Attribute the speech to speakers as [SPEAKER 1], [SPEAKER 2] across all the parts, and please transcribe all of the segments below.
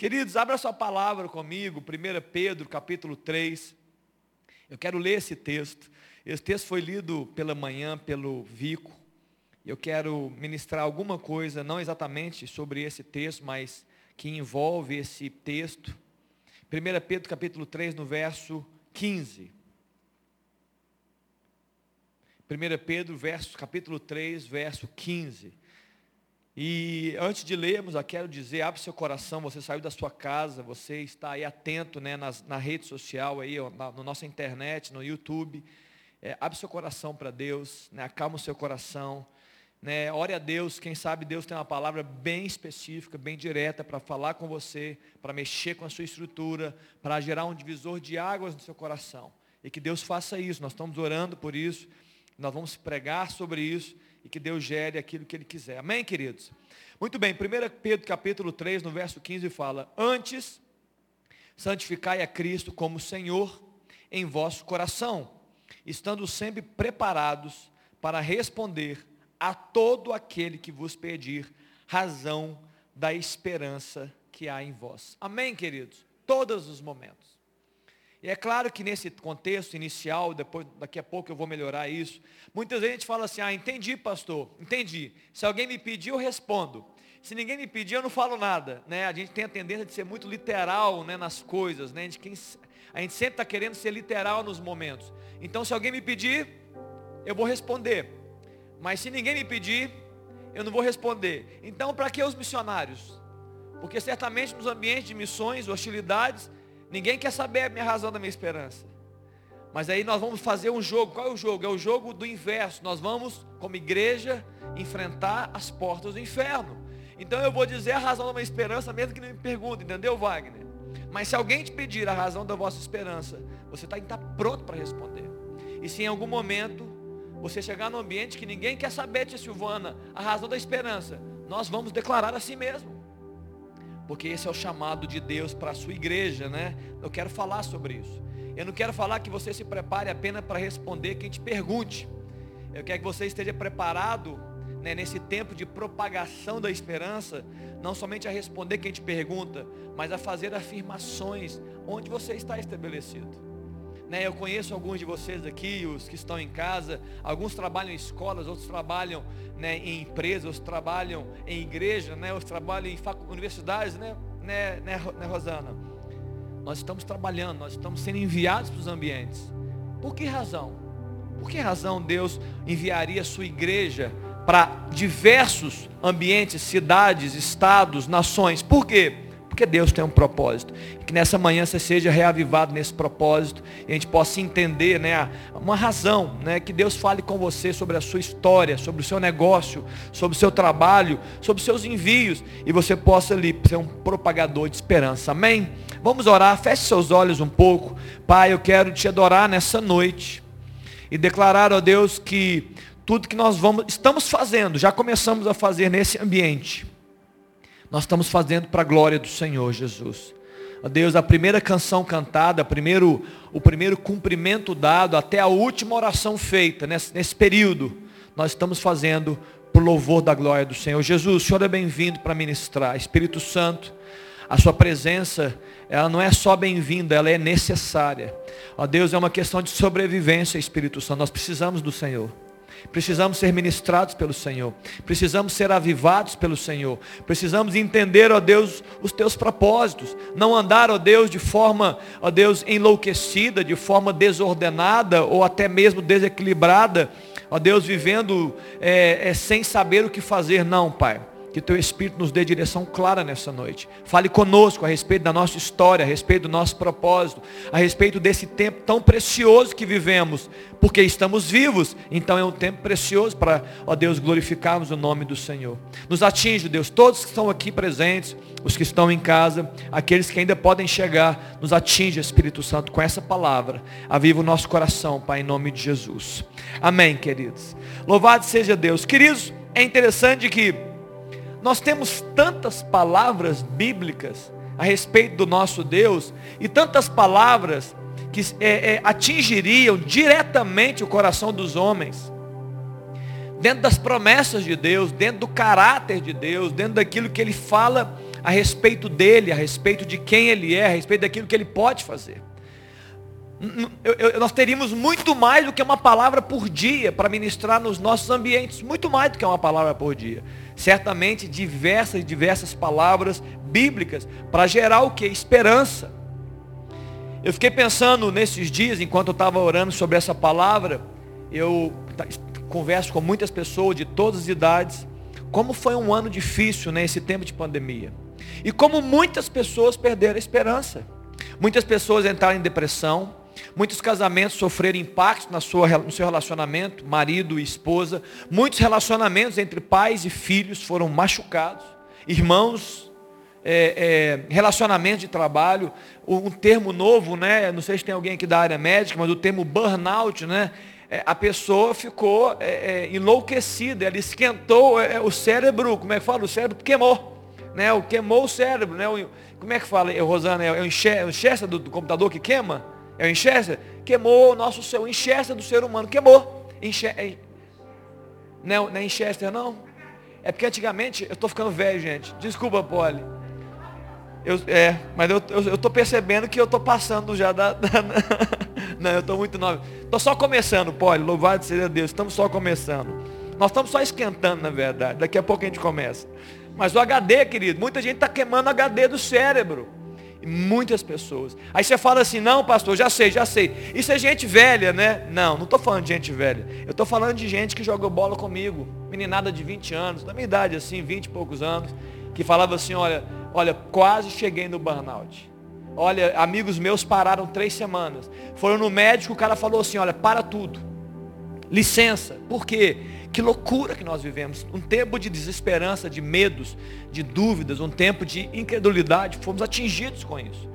[SPEAKER 1] Queridos, abra sua palavra comigo, 1 Pedro, capítulo 3. Eu quero ler esse texto. Esse texto foi lido pela manhã pelo Vico. Eu quero ministrar alguma coisa, não exatamente sobre esse texto, mas que envolve esse texto. 1 Pedro capítulo 3, no verso 15. 1 Pedro, verso, capítulo 3, verso 15. E antes de lermos, eu quero dizer, abre seu coração, você saiu da sua casa, você está aí atento né, nas, na rede social, aí, na, na nossa internet, no YouTube. É, abre seu coração para Deus, né, acalma o seu coração. Né, ore a Deus, quem sabe Deus tem uma palavra bem específica, bem direta para falar com você, para mexer com a sua estrutura, para gerar um divisor de águas no seu coração. E que Deus faça isso, nós estamos orando por isso. Nós vamos pregar sobre isso e que Deus gere aquilo que Ele quiser. Amém, queridos? Muito bem, 1 Pedro capítulo 3, no verso 15 fala, Antes, santificai a Cristo como Senhor em vosso coração, estando sempre preparados para responder a todo aquele que vos pedir razão da esperança que há em vós. Amém, queridos? Todos os momentos. E é claro que nesse contexto inicial, depois, daqui a pouco eu vou melhorar isso, muitas vezes a gente fala assim, ah, entendi pastor, entendi. Se alguém me pedir, eu respondo. Se ninguém me pedir, eu não falo nada. Né? A gente tem a tendência de ser muito literal né, nas coisas. Né? A, gente, quem, a gente sempre está querendo ser literal nos momentos. Então se alguém me pedir, eu vou responder. Mas se ninguém me pedir, eu não vou responder. Então para que os missionários? Porque certamente nos ambientes de missões, hostilidades, Ninguém quer saber a minha razão da minha esperança. Mas aí nós vamos fazer um jogo. Qual é o jogo? É o jogo do inverso. Nós vamos, como igreja, enfrentar as portas do inferno. Então eu vou dizer a razão da minha esperança, mesmo que não me pergunte, entendeu, Wagner? Mas se alguém te pedir a razão da vossa esperança, você está tá pronto para responder. E se em algum momento você chegar num ambiente que ninguém quer saber, tia Silvana, a razão da esperança, nós vamos declarar a si mesmo porque esse é o chamado de Deus para a sua igreja, né? Eu quero falar sobre isso. Eu não quero falar que você se prepare apenas para responder quem te pergunte. Eu quero que você esteja preparado né, nesse tempo de propagação da esperança, não somente a responder quem te pergunta, mas a fazer afirmações onde você está estabelecido. Né, eu conheço alguns de vocês aqui, os que estão em casa, alguns trabalham em escolas, outros trabalham né, em empresas, outros trabalham em igreja, né, outros trabalham em universidades, né, né, né, né, Rosana? Nós estamos trabalhando, nós estamos sendo enviados para os ambientes. Por que razão? Por que razão Deus enviaria a sua igreja para diversos ambientes, cidades, estados, nações? Por quê? Porque Deus tem um propósito. Que nessa manhã você seja reavivado nesse propósito e a gente possa entender, né, uma razão, né, que Deus fale com você sobre a sua história, sobre o seu negócio, sobre o seu trabalho, sobre os seus envios e você possa ali ser um propagador de esperança. Amém? Vamos orar. Feche seus olhos um pouco. Pai, eu quero te adorar nessa noite e declarar, ó Deus, que tudo que nós vamos estamos fazendo, já começamos a fazer nesse ambiente nós estamos fazendo para a glória do Senhor Jesus. Ó Deus, a primeira canção cantada, primeiro, o primeiro cumprimento dado, até a última oração feita nesse, nesse período, nós estamos fazendo por louvor da glória do Senhor. Jesus, o Senhor é bem-vindo para ministrar. Espírito Santo, a sua presença, ela não é só bem-vinda, ela é necessária. Ó Deus, é uma questão de sobrevivência, Espírito Santo. Nós precisamos do Senhor. Precisamos ser ministrados pelo Senhor. Precisamos ser avivados pelo Senhor. Precisamos entender, ó Deus, os teus propósitos. Não andar, ó Deus, de forma, ó Deus, enlouquecida, de forma desordenada ou até mesmo desequilibrada. Ó Deus, vivendo é, é, sem saber o que fazer. Não, Pai. Que teu Espírito nos dê direção clara nessa noite. Fale conosco a respeito da nossa história, a respeito do nosso propósito, a respeito desse tempo tão precioso que vivemos, porque estamos vivos. Então é um tempo precioso para, ó Deus, glorificarmos o nome do Senhor. Nos atinge, Deus, todos que estão aqui presentes, os que estão em casa, aqueles que ainda podem chegar, nos atinge, Espírito Santo, com essa palavra. Aviva o nosso coração, Pai, em nome de Jesus. Amém, queridos. Louvado seja Deus. Queridos, é interessante que nós temos tantas palavras bíblicas a respeito do nosso Deus e tantas palavras que é, é, atingiriam diretamente o coração dos homens. Dentro das promessas de Deus, dentro do caráter de Deus, dentro daquilo que Ele fala a respeito dele, a respeito de quem ele é, a respeito daquilo que ele pode fazer. Eu, eu, nós teríamos muito mais do que uma palavra por dia para ministrar nos nossos ambientes, muito mais do que uma palavra por dia. Certamente diversas diversas palavras bíblicas para gerar o que? Esperança. Eu fiquei pensando nesses dias, enquanto eu estava orando sobre essa palavra, eu converso com muitas pessoas de todas as idades, como foi um ano difícil nesse né, tempo de pandemia. E como muitas pessoas perderam a esperança. Muitas pessoas entraram em depressão, muitos casamentos sofreram impacto na sua, no seu relacionamento, marido e esposa. Muitos relacionamentos entre pais e filhos foram machucados. Irmãos, é, é, relacionamento de trabalho, um termo novo, né? Não sei se tem alguém aqui da área médica, mas o termo burnout, né? é, a pessoa ficou é, é, enlouquecida, ela esquentou é, o cérebro, como é que fala? O cérebro queimou, né? O queimou o cérebro, né? O, como é que fala, Rosana? É o enxerga do, do, computador que queima? É o enxerga? Queimou o nosso céu, enxerga do ser humano, queimou. Enxerga, não, não é enxerga não? É porque antigamente, eu estou ficando velho, gente. Desculpa, Poli. Eu, é, mas eu estou percebendo que eu estou passando já da, da Não, eu estou muito novo. Estou só começando, Poli. Louvado seja Deus. Estamos só começando. Nós estamos só esquentando, na verdade. Daqui a pouco a gente começa. Mas o HD, querido, muita gente está queimando o HD do cérebro. Muitas pessoas. Aí você fala assim, não, pastor, já sei, já sei. Isso é gente velha, né? Não, não estou falando de gente velha. Eu estou falando de gente que jogou bola comigo. Meninada de 20 anos, da minha idade assim, 20 e poucos anos, que falava assim, olha, olha, quase cheguei no burnout. Olha, amigos meus pararam três semanas. Foram no médico, o cara falou assim, olha, para tudo. Licença. Por quê? Que loucura que nós vivemos. Um tempo de desesperança, de medos, de dúvidas, um tempo de incredulidade. Fomos atingidos com isso.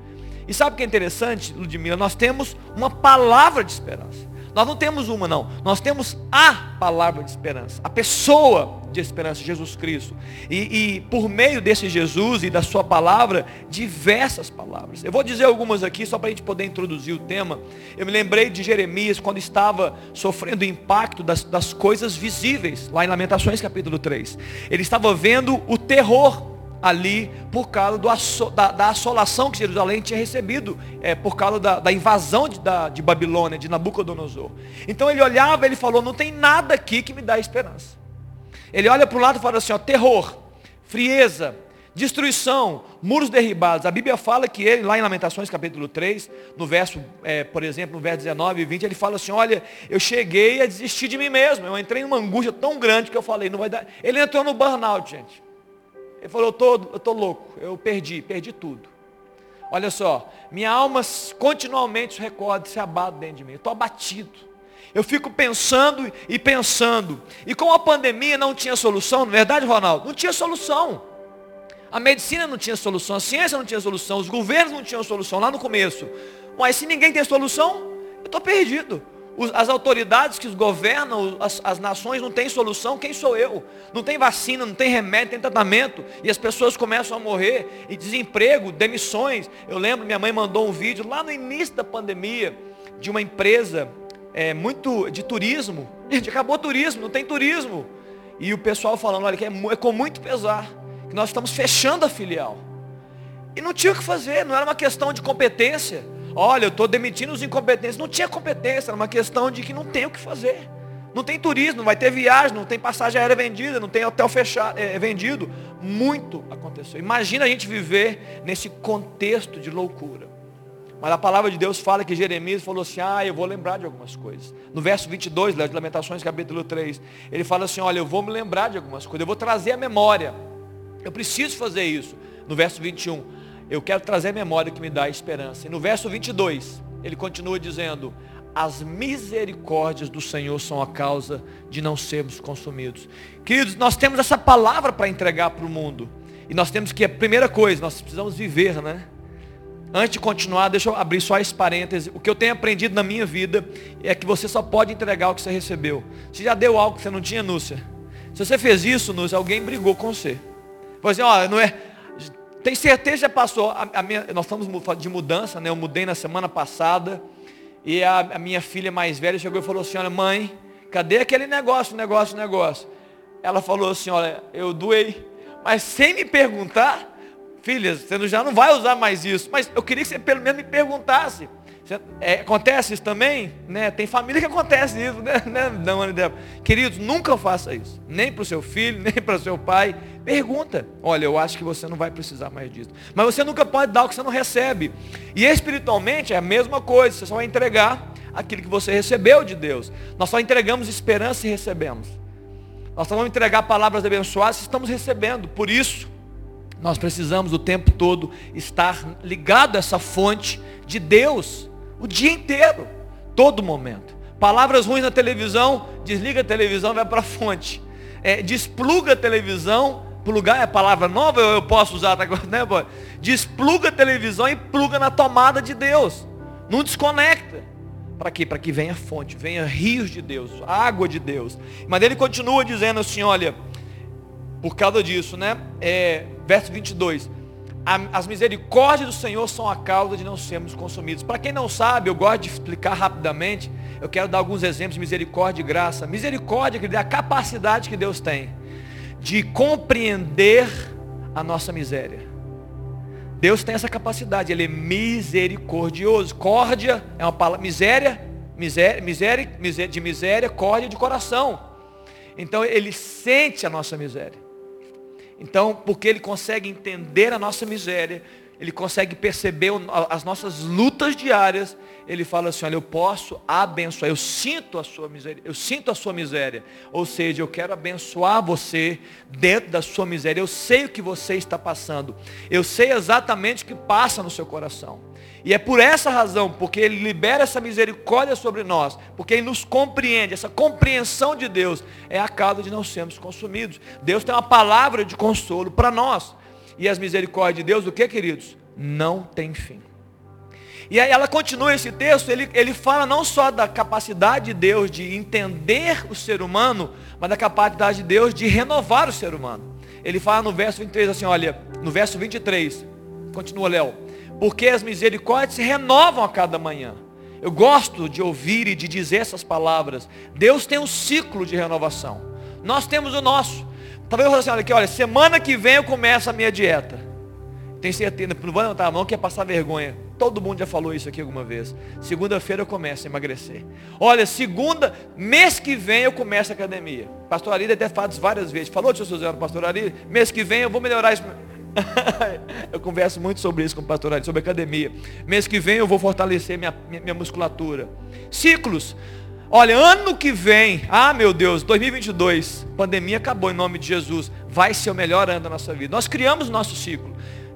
[SPEAKER 1] E sabe o que é interessante, Ludmila? Nós temos uma palavra de esperança. Nós não temos uma, não. Nós temos a palavra de esperança. A pessoa de esperança, Jesus Cristo. E, e, por meio desse Jesus e da sua palavra, diversas palavras. Eu vou dizer algumas aqui, só para a gente poder introduzir o tema. Eu me lembrei de Jeremias, quando estava sofrendo o impacto das, das coisas visíveis, lá em Lamentações capítulo 3. Ele estava vendo o terror ali por causa do, da, da, assolação que Jerusalém tinha recebido, é, por causa da, da invasão de, da, de Babilônia, de Nabucodonosor. Então ele olhava, ele falou, não tem nada aqui que me dá esperança. Ele olha para o lado e fala assim, ó, terror, frieza, destruição, muros derribados. A Bíblia fala que ele, lá em Lamentações capítulo 3, no verso, é, por exemplo, no verso 19 e 20, ele fala assim, olha, eu cheguei a desistir de mim mesmo. Eu entrei numa angústia tão grande que eu falei, não vai dar. Ele entrou no burnout, gente. Ele falou, eu tô, eu tô louco, eu perdi, perdi tudo. Olha só, minha alma continuamente se recorda, se abate dentro de mim. Eu estou abatido. Eu fico pensando e pensando. E com a pandemia não tinha solução, não é verdade, Ronaldo? Não tinha solução. A medicina não tinha solução, a ciência não tinha solução, os governos não tinham solução lá no começo. Mas se ninguém tem solução, eu estou perdido as autoridades que governam as, as, nações não têm solução, quem sou eu? Não tem vacina, não tem remédio, não tem tratamento, e as pessoas começam a morrer, e desemprego, demissões. Eu lembro, minha mãe mandou um vídeo lá no início da pandemia, de uma empresa é, muito de turismo. Gente, acabou o turismo, não tem turismo. E o pessoal falando, olha, que é, é com muito pesar, que nós estamos fechando a filial. E não tinha o que fazer, não era uma questão de competência olha, eu estou demitindo os incompetentes. Não tinha competência, era uma questão de que não tem o que fazer. Não tem turismo, não vai ter viagem, não tem passagem aérea vendida, não tem hotel fechado, é, vendido. Muito aconteceu. Imagina a gente viver nesse contexto de loucura. Mas a palavra de Deus fala que Jeremias falou assim, ah, eu vou lembrar de algumas coisas. No verso 22, de Lamentações, capítulo 3, ele fala assim, olha, eu vou me lembrar de algumas coisas, eu vou trazer a memória. Eu preciso fazer isso. No verso 21, eu quero trazer a memória que me dá esperança. E no verso 22, ele continua dizendo: As misericórdias do Senhor são a causa de não sermos consumidos. Queridos, nós temos essa palavra para entregar para o mundo. E nós temos que, a primeira coisa, nós precisamos viver, né? Antes de continuar, deixa eu abrir só esse parêntese. O que eu tenho aprendido na minha vida é que você só pode entregar o que você recebeu. Você já deu algo que você não tinha, Núcia? Se você fez isso, Núcia, alguém brigou com você. Falou assim, ó, não é, tem certeza já passou. A, a minha, nós estamos de mudança, né? Eu mudei na semana passada. E a, a, minha filha mais velha chegou e falou assim, olha, mãe, cadê aquele negócio, negócio, negócio? Ela falou assim, olha, eu doei, mas sem me perguntar, filha, você já não vai usar mais isso. Mas eu queria que você pelo menos me perguntasse. É, acontece isso também? Né? Tem família que acontece isso, né? Não, né, Queridos, nunca faça isso. Nem para o seu filho, nem para o seu pai. Pergunta. Olha, eu acho que você não vai precisar mais disso. Mas você nunca pode dar o que você não recebe. E espiritualmente é a mesma coisa. Você só vai entregar aquilo que você recebeu de Deus. Nós só entregamos esperança e recebemos. Nós só vamos entregar palavras abençoadas se estamos recebendo. Por isso, nós precisamos o tempo todo estar ligado a essa fonte de Deus o dia inteiro, todo momento. Palavras ruins na televisão, desliga a televisão, vai para a fonte. É, despluga a televisão, plugar é palavra nova, eu, eu posso usar, tá, né, boy? Despluga a televisão e pluga na tomada de Deus. Não desconecta. Para quê? Para que venha fonte, venha rios de Deus, água de Deus. Mas ele continua dizendo assim, olha, por causa disso, né? É, verso 22 as misericórdias do Senhor são a causa de não sermos consumidos. Para quem não sabe, eu gosto de explicar rapidamente. Eu quero dar alguns exemplos de misericórdia e graça. Misericórdia que é a capacidade que Deus tem de compreender a nossa miséria. Deus tem essa capacidade, Ele é misericordioso. Córdia é uma palavra, miséria, miséria, miséria, miséria de miséria, córdia de coração. Então Ele sente a nossa miséria. Então, porque ele consegue entender a nossa miséria, ele consegue perceber as nossas lutas diárias, ele fala assim, olha, eu posso abençoar, eu sinto a sua miséria, eu sinto a sua miséria. Ou seja, eu quero abençoar você dentro da sua miséria. Eu sei o que você está passando. Eu sei exatamente o que passa no seu coração. E é por essa razão, porque Ele libera essa misericórdia sobre nós, porque Ele nos compreende, essa compreensão de Deus é a causa de não sermos consumidos. Deus tem uma palavra de consolo para nós. E as misericórdias de Deus, o que, queridos? Não tem fim. E aí ela continua esse texto, ele, ele fala não só da capacidade de Deus de entender o ser humano, mas da capacidade de Deus de renovar o ser humano. Ele fala no verso 23 assim, olha, no verso 23, continua Léo porque as misericórdias se renovam a cada manhã. Eu gosto de ouvir e de dizer essas palavras. Deus tem um ciclo de renovação. Nós temos o nosso. Talvez eu fale assim, olha aqui, olha, semana que vem eu começo a minha dieta. Tenho certeza, não vou levantar a mão que é passar vergonha. Todo mundo já falou isso aqui alguma vez. Segunda-feira eu começo a emagrecer. Olha, segunda, mês que vem eu começo a academia. Pastor Arida até fala várias vezes. Falou, tio Suzano, pastor Arida, mês que vem eu vou melhorar isso. eu converso muito sobre isso com o pastor sobre academia. Mês que vem eu vou fortalecer minha, minha, minha musculatura. Ciclos. Olha, ano que vem, ah meu Deus, 2022, pandemia acabou em nome de Jesus. Vai ser o melhor ano da nossa vida. Nós criamos o nosso ciclo.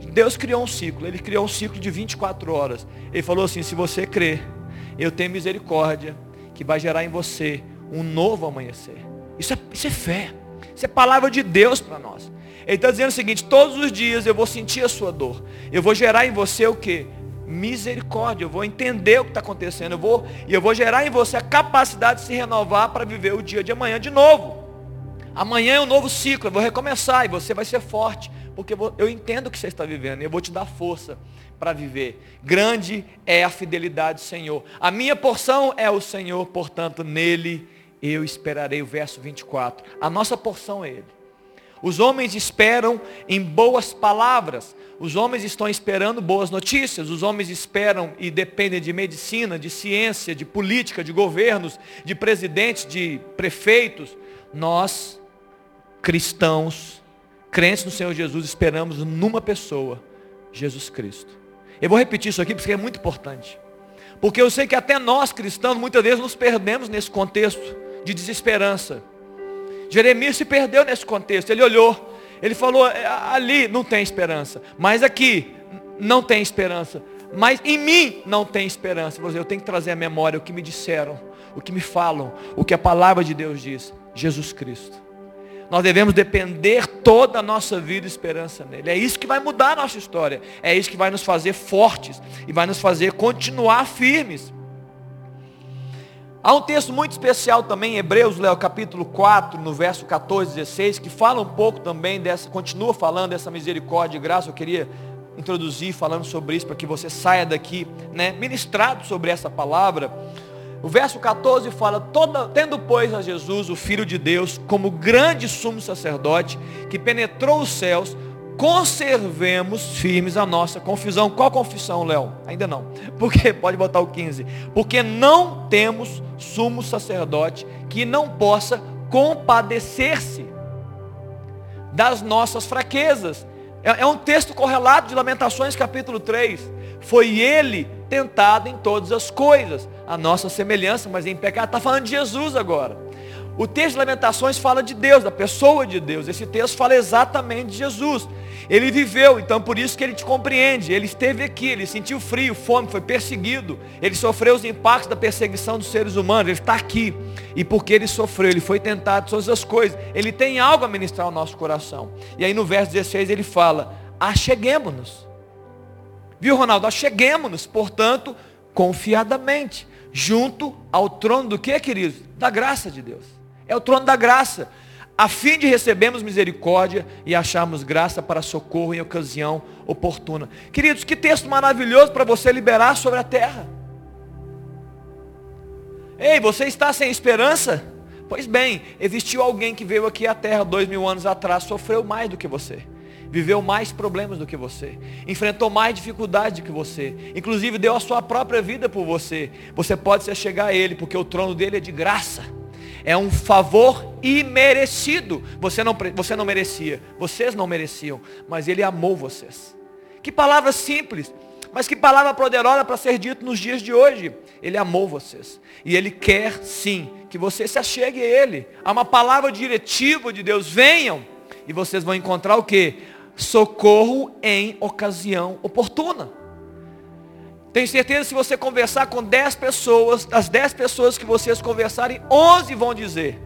[SPEAKER 1] Deus criou um ciclo. Ele criou um ciclo de 24 horas. Ele falou assim: se você crer, eu tenho misericórdia que vai gerar em você um novo amanhecer. Isso é, isso é fé. Isso é palavra de Deus para nós. Ele está dizendo o seguinte, todos os dias eu vou sentir a sua dor. Eu vou gerar em você o que? Misericórdia. Eu vou entender o que está acontecendo. Eu vou, e eu vou gerar em você a capacidade de se renovar para viver o dia de amanhã de novo. Amanhã é um novo ciclo. Eu vou recomeçar e você vai ser forte. Porque eu entendo o que você está vivendo. E eu vou te dar força para viver. Grande é a fidelidade do Senhor. A minha porção é o Senhor, portanto, nele eu esperarei. O verso 24. A nossa porção é Ele. Os homens esperam em boas palavras. Os homens estão esperando boas notícias. Os homens esperam e dependem de medicina, de ciência, de política, de governos, de presidentes, de prefeitos. Nós, cristãos, crentes no Senhor Jesus, esperamos numa pessoa, Jesus Cristo. Eu vou repetir isso aqui porque é muito importante. Porque eu sei que até nós cristãos muitas vezes nos perdemos nesse contexto de desesperança Jeremias se perdeu nesse contexto. Ele olhou, ele falou: é, ali não tem esperança, mas aqui não tem esperança. Mas em mim não tem esperança. Eu tenho que trazer à memória o que me disseram, o que me falam, o que a palavra de Deus diz. Jesus Cristo. Nós devemos depender toda a nossa vida e esperança nele. É isso que vai mudar a nossa história. É isso que vai nos fazer fortes e vai nos fazer continuar firmes. Há um texto muito especial também em Hebreus, Léo, capítulo 4, no verso 14 e 16, que fala um pouco também dessa, continua falando dessa misericórdia e graça. Eu queria introduzir falando sobre isso para que você saia daqui, né, ministrado sobre essa palavra. O verso 14 fala, Toda, tendo pois a Jesus, o Filho de Deus, como grande sumo sacerdote, que penetrou os céus, conservemos firmes a nossa confissão. Qual confissão, Léo? Ainda não. Porque pode botar o 15. Porque não temos sumo sacerdote que não possa compadecer-se das nossas fraquezas. É, é um texto correlato de Lamentações capítulo 3. Foi ele tentado em todas as coisas. A nossa semelhança, mas em pecado. Está falando de Jesus agora. O texto de Lamentações fala de Deus, da pessoa de Deus. Esse texto fala exatamente de Jesus. Ele viveu, então por isso que ele te compreende. Ele esteve aqui, ele sentiu frio, fome, foi perseguido. Ele sofreu os impactos da perseguição dos seres humanos. Ele está aqui. E porque ele sofreu, ele foi tentado todas as coisas. Ele tem algo a ministrar ao nosso coração. E aí no verso 16 ele fala: acheguemos-nos. Viu, Ronaldo? Acheguemos-nos, portanto, confiadamente, junto ao trono do que, queridos? Da graça de Deus. É o trono da graça a fim de recebermos misericórdia e acharmos graça para socorro em ocasião oportuna. Queridos, que texto maravilhoso para você liberar sobre a terra. Ei, você está sem esperança? Pois bem, existiu alguém que veio aqui à terra dois mil anos atrás, sofreu mais do que você, viveu mais problemas do que você, enfrentou mais dificuldades do que você, inclusive deu a sua própria vida por você. Você pode se chegar a Ele, porque o trono dele é de graça é um favor imerecido. Você não, você não merecia, vocês não mereciam, mas Ele amou vocês. Que palavra simples, mas que palavra poderosa para ser dito nos dias de hoje. Ele amou vocês. E Ele quer sim que você se achegue a Ele. Há uma palavra diretiva de Deus. Venham. E vocês vão encontrar o que? Socorro em ocasião oportuna. Tenho certeza que se você conversar com 10 pessoas, das 10 pessoas que vocês conversarem, 11 vão dizer: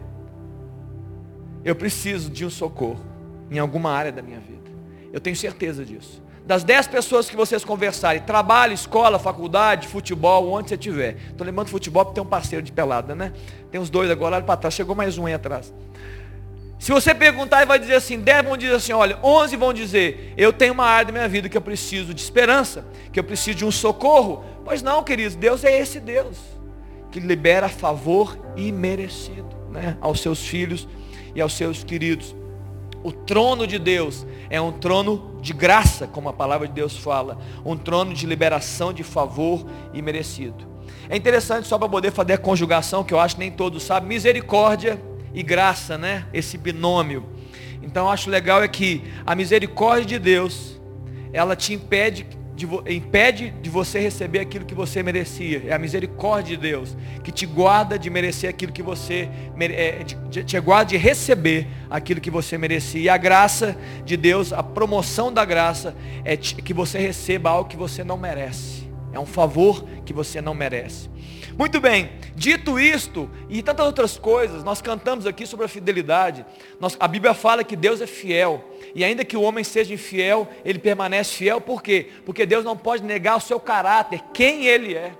[SPEAKER 1] Eu preciso de um socorro em alguma área da minha vida. Eu tenho certeza disso. Das 10 pessoas que vocês conversarem, trabalho, escola, faculdade, futebol, onde você estiver. Estou lembrando futebol porque tem um parceiro de pelada, né? Tem uns dois agora lá para trás. Chegou mais um aí atrás. Se você perguntar e vai dizer assim, 10 vão dizer assim, olha, 11 vão dizer, eu tenho uma área da minha vida que eu preciso de esperança, que eu preciso de um socorro. Pois não, queridos, Deus é esse Deus, que libera favor imerecido né, aos seus filhos e aos seus queridos. O trono de Deus é um trono de graça, como a palavra de Deus fala, um trono de liberação de favor imerecido. É interessante só para poder fazer a conjugação, que eu acho que nem todos sabem, misericórdia e graça, né? Esse binômio. Então acho legal é que a misericórdia de Deus, ela te impede de, impede de você receber aquilo que você merecia. É a misericórdia de Deus que te guarda de merecer aquilo que você é, de, te guarda de receber aquilo que você merecia. E a graça de Deus, a promoção da graça é que você receba algo que você não merece. É um favor que você não merece. Muito bem, dito isto e tantas outras coisas, nós cantamos aqui sobre a fidelidade. Nós, a Bíblia fala que Deus é fiel. E ainda que o homem seja infiel, ele permanece fiel. Por quê? Porque Deus não pode negar o seu caráter, quem ele é.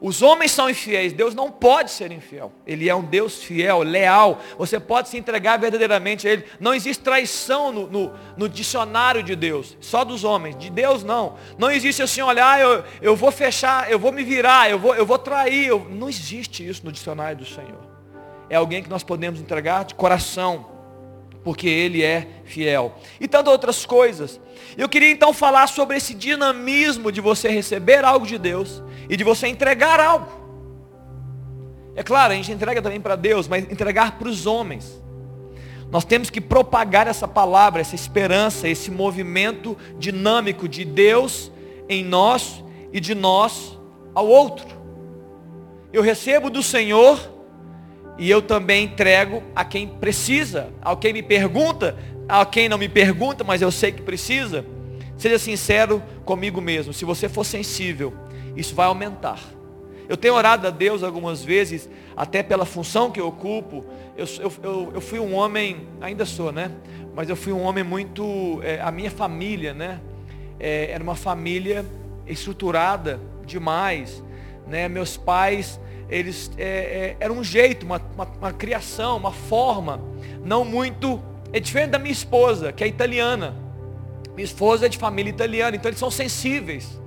[SPEAKER 1] Os homens são infiéis, Deus não pode ser infiel. Ele é um Deus fiel, leal. Você pode se entregar verdadeiramente a Ele. Não existe traição no, no, no dicionário de Deus, só dos homens. De Deus não. Não existe assim, olha, ah, eu, eu vou fechar, eu vou me virar, eu vou, eu vou trair. Eu... Não existe isso no dicionário do Senhor. É alguém que nós podemos entregar de coração, porque Ele é fiel. E tantas outras coisas. Eu queria então falar sobre esse dinamismo de você receber algo de Deus e de você entregar algo. É claro, a gente entrega também para Deus, mas entregar para os homens. Nós temos que propagar essa palavra, essa esperança, esse movimento dinâmico de Deus em nós e de nós ao outro. Eu recebo do Senhor e eu também entrego a quem precisa, a quem me pergunta, a quem não me pergunta, mas eu sei que precisa. Seja sincero comigo mesmo. Se você for sensível, isso vai aumentar. Eu tenho orado a Deus algumas vezes, até pela função que eu ocupo. Eu, eu, eu fui um homem, ainda sou, né? Mas eu fui um homem muito. É, a minha família, né? É, era uma família estruturada demais. Né? Meus pais, eles é, é eram um jeito, uma, uma, uma criação, uma forma, não muito. É diferente da minha esposa, que é italiana. Minha esposa é de família italiana, então eles são sensíveis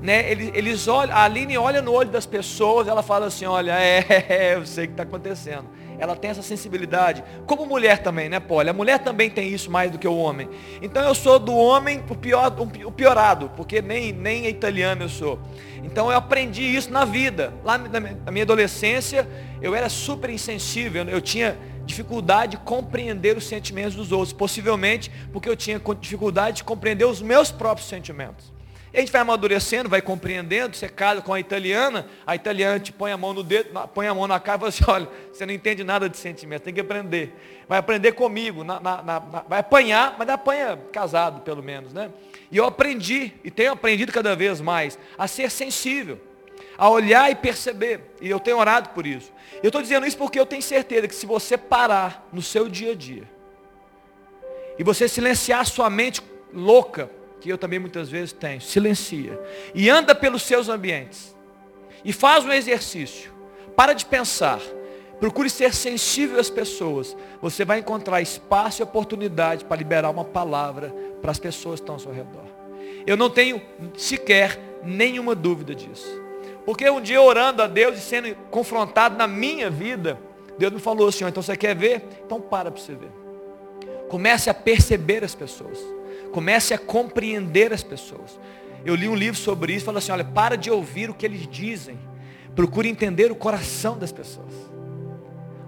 [SPEAKER 1] né, eles, eles olham, a Aline olha no olho das pessoas, ela fala assim, olha, é, eu sei o que está acontecendo. Ela tem essa sensibilidade. Como mulher também, né, Polly? A mulher também tem isso mais do que o homem. Então eu sou do homem o, pior, o piorado, porque nem, nem italiano eu sou. Então eu aprendi isso na vida. Lá na minha adolescência, eu era super insensível, eu tinha dificuldade de compreender os sentimentos dos outros, possivelmente porque eu tinha dificuldade de compreender os meus próprios sentimentos. E a gente vai amadurecendo, vai compreendendo, você casa com a italiana, a italiana te põe a mão no dedo, põe a mão na cara e fala assim, olha, você não entende nada de sentimento, tem que aprender. Vai aprender comigo, na, na, na, vai apanhar, mas apanha casado, pelo menos, né? E eu aprendi, e tenho aprendido cada vez mais, a ser sensível, a olhar e perceber. E eu tenho orado por isso. Eu estou dizendo isso porque eu tenho certeza que se você parar no seu dia a dia, e você silenciar a sua mente louca, que eu também muitas vezes tenho, silencia, e anda pelos seus ambientes, e faz um exercício, para de pensar, procure ser sensível às pessoas, você vai encontrar espaço e oportunidade para liberar uma palavra para as pessoas que estão ao seu redor. Eu não tenho sequer nenhuma dúvida disso. Porque um dia orando a Deus e sendo confrontado na minha vida, Deus me falou assim, então você quer ver? Então para para você ver. Comece a perceber as pessoas. Comece a compreender as pessoas. Eu li um livro sobre isso, falou assim, olha, para de ouvir o que eles dizem. Procure entender o coração das pessoas.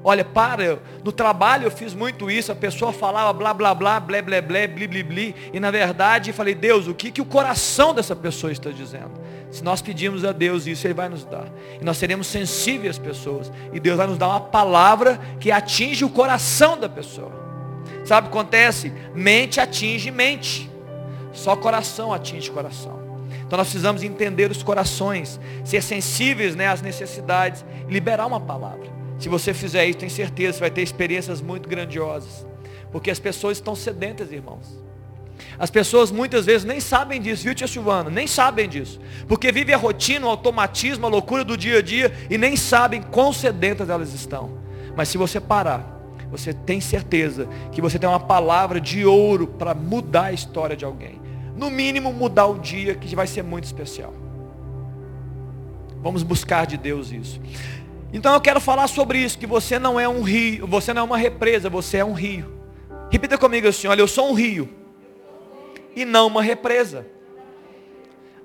[SPEAKER 1] Olha, para, no trabalho eu fiz muito isso, a pessoa falava blá blá blá, blé blé blé, bli bli bli, e na verdade falei, Deus, o que, que o coração dessa pessoa está dizendo? Se nós pedimos a Deus isso, Ele vai nos dar. E nós seremos sensíveis às pessoas. E Deus vai nos dar uma palavra que atinge o coração da pessoa. Sabe o que acontece? Mente atinge mente. Só coração atinge coração. Então nós precisamos entender os corações, ser sensíveis né, às necessidades liberar uma palavra. Se você fizer isso, tem certeza, você vai ter experiências muito grandiosas. Porque as pessoas estão sedentas, irmãos. As pessoas muitas vezes nem sabem disso, viu, tia Silvana? Nem sabem disso. Porque vivem a rotina, o automatismo, a loucura do dia a dia e nem sabem quão sedentas elas estão. Mas se você parar, você tem certeza que você tem uma palavra de ouro para mudar a história de alguém. No mínimo, mudar o dia, que vai ser muito especial. Vamos buscar de Deus isso. Então eu quero falar sobre isso, que você não é um rio, você não é uma represa, você é um rio. Repita comigo assim, olha, eu sou um rio e não uma represa.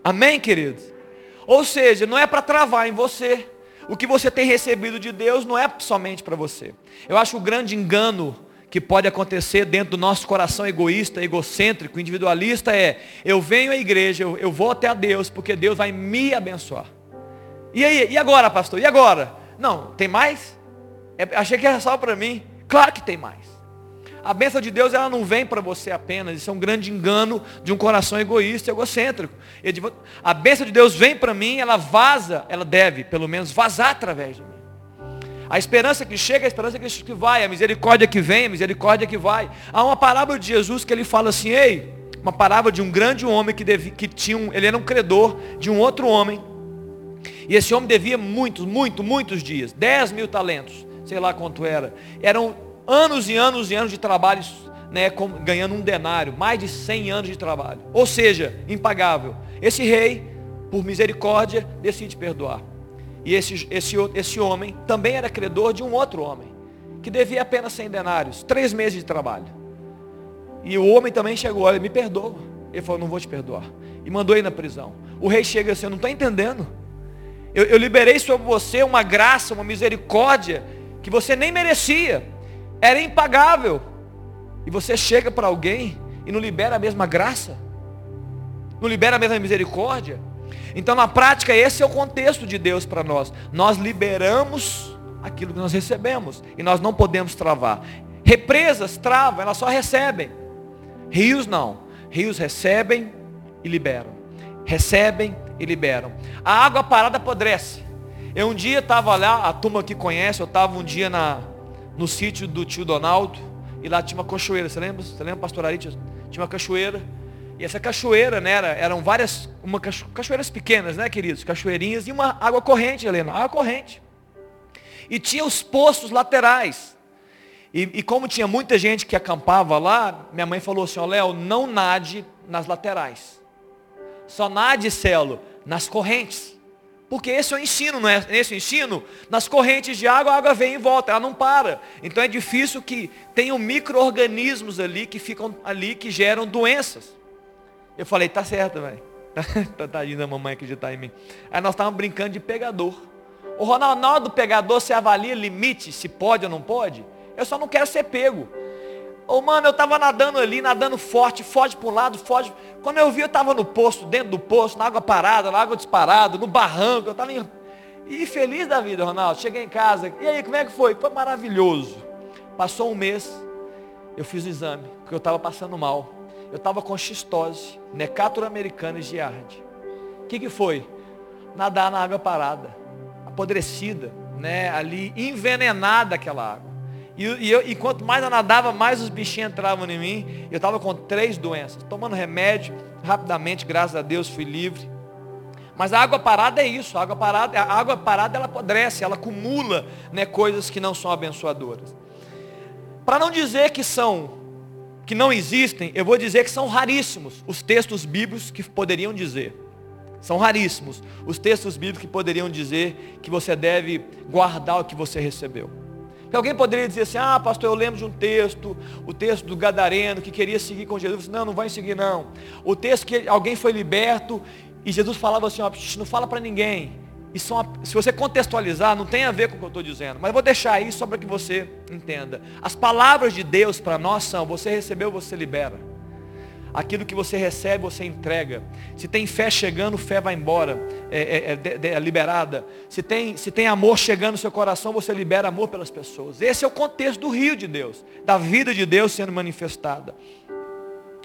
[SPEAKER 1] Amém, queridos? Ou seja, não é para travar em você. O que você tem recebido de Deus não é somente para você. Eu acho o grande engano que pode acontecer dentro do nosso coração egoísta, egocêntrico, individualista é, eu venho à igreja, eu, eu vou até a Deus, porque Deus vai me abençoar. E aí, e agora, pastor? E agora? Não, tem mais? É, achei que era só para mim. Claro que tem mais. A bênção de Deus ela não vem para você apenas. Isso é um grande engano de um coração egoísta, egocêntrico. A bênção de Deus vem para mim, ela vaza, ela deve, pelo menos, vazar através de mim. A esperança que chega, a esperança que vai, a misericórdia que vem, a misericórdia que vai. Há uma parábola de Jesus que ele fala assim, ei, uma parábola de um grande homem que, devia, que tinha um, ele era um credor de um outro homem. E esse homem devia muitos, muitos, muitos dias, 10 mil talentos, sei lá quanto era. Eram anos e anos e anos de trabalho, né, ganhando um denário, mais de 100 anos de trabalho. Ou seja, impagável. Esse rei, por misericórdia, decide perdoar. E esse, esse, esse homem também era credor de um outro homem, que devia apenas 100 denários, três meses de trabalho. E o homem também chegou, olha, me perdoa. Ele falou, não vou te perdoar. E mandou ele na prisão. O rei chega assim, eu não estou entendendo. Eu, eu liberei sobre você uma graça, uma misericórdia, que você nem merecia era impagável. E você chega para alguém e não libera a mesma graça? Não libera a mesma misericórdia? Então, na prática, esse é o contexto de Deus para nós. Nós liberamos aquilo que nós recebemos. E nós não podemos travar. Represas travam, elas só recebem. Rios não. Rios recebem e liberam. Recebem e liberam. A água parada apodrece. Eu um dia estava lá, a turma que conhece, eu estava um dia na, no sítio do tio Donaldo, e lá tinha uma cachoeira, você lembra? Você lembra, pastor Ari? Tinha uma cachoeira. E essa cachoeira, né, era, eram várias, uma cachoeiras pequenas, né, queridos? Cachoeirinhas e uma água corrente, Helena, água corrente. E tinha os poços laterais. E, e como tinha muita gente que acampava lá, minha mãe falou assim, ó Léo, não nade nas laterais. Só nade, Celo, nas correntes. Porque esse é o ensino, não é? Nesse ensino, nas correntes de água, a água vem e volta, ela não para. Então é difícil que tenham micro-organismos ali que ficam ali, que geram doenças. Eu falei, tá certo, velho. Tadinha da mamãe acreditar em mim. Aí nós estávamos brincando de pegador. O Ronaldo, na hora do pegador, você avalia limite, se pode ou não pode. Eu só não quero ser pego. Ô, oh, mano, eu estava nadando ali, nadando forte, forte para um lado, forte. Quando eu vi, eu estava no poço, dentro do poço, na água parada, na água disparada, no barranco. Eu estava em... E feliz da vida, Ronaldo. Cheguei em casa. E aí, como é que foi? Foi maravilhoso. Passou um mês, eu fiz o exame, porque eu estava passando mal. Eu estava com xistose, necatura americana e giardia. O que, que foi? Nadar na água parada, apodrecida, né? ali envenenada aquela água. E, e, eu, e quanto mais eu nadava, mais os bichinhos entravam em mim. Eu estava com três doenças. Tomando remédio, rapidamente, graças a Deus, fui livre. Mas a água parada é isso. A água parada, a água parada ela apodrece, ela acumula né, coisas que não são abençoadoras. Para não dizer que são, que não existem, eu vou dizer que são raríssimos os textos bíblicos que poderiam dizer. São raríssimos os textos bíblicos que poderiam dizer que você deve guardar o que você recebeu. Que alguém poderia dizer assim, ah pastor, eu lembro de um texto, o texto do Gadareno, que queria seguir com Jesus. Não, não vai seguir não. O texto que alguém foi liberto e Jesus falava assim, não fala para ninguém. Isso uma, se você contextualizar, não tem a ver com o que eu estou dizendo. Mas eu vou deixar aí só para que você entenda. As palavras de Deus para nós são, você recebeu, você libera. Aquilo que você recebe, você entrega. Se tem fé chegando, fé vai embora, é, é, é, é, liberada. Se tem, se tem amor chegando no seu coração, você libera amor pelas pessoas. Esse é o contexto do rio de Deus, da vida de Deus sendo manifestada.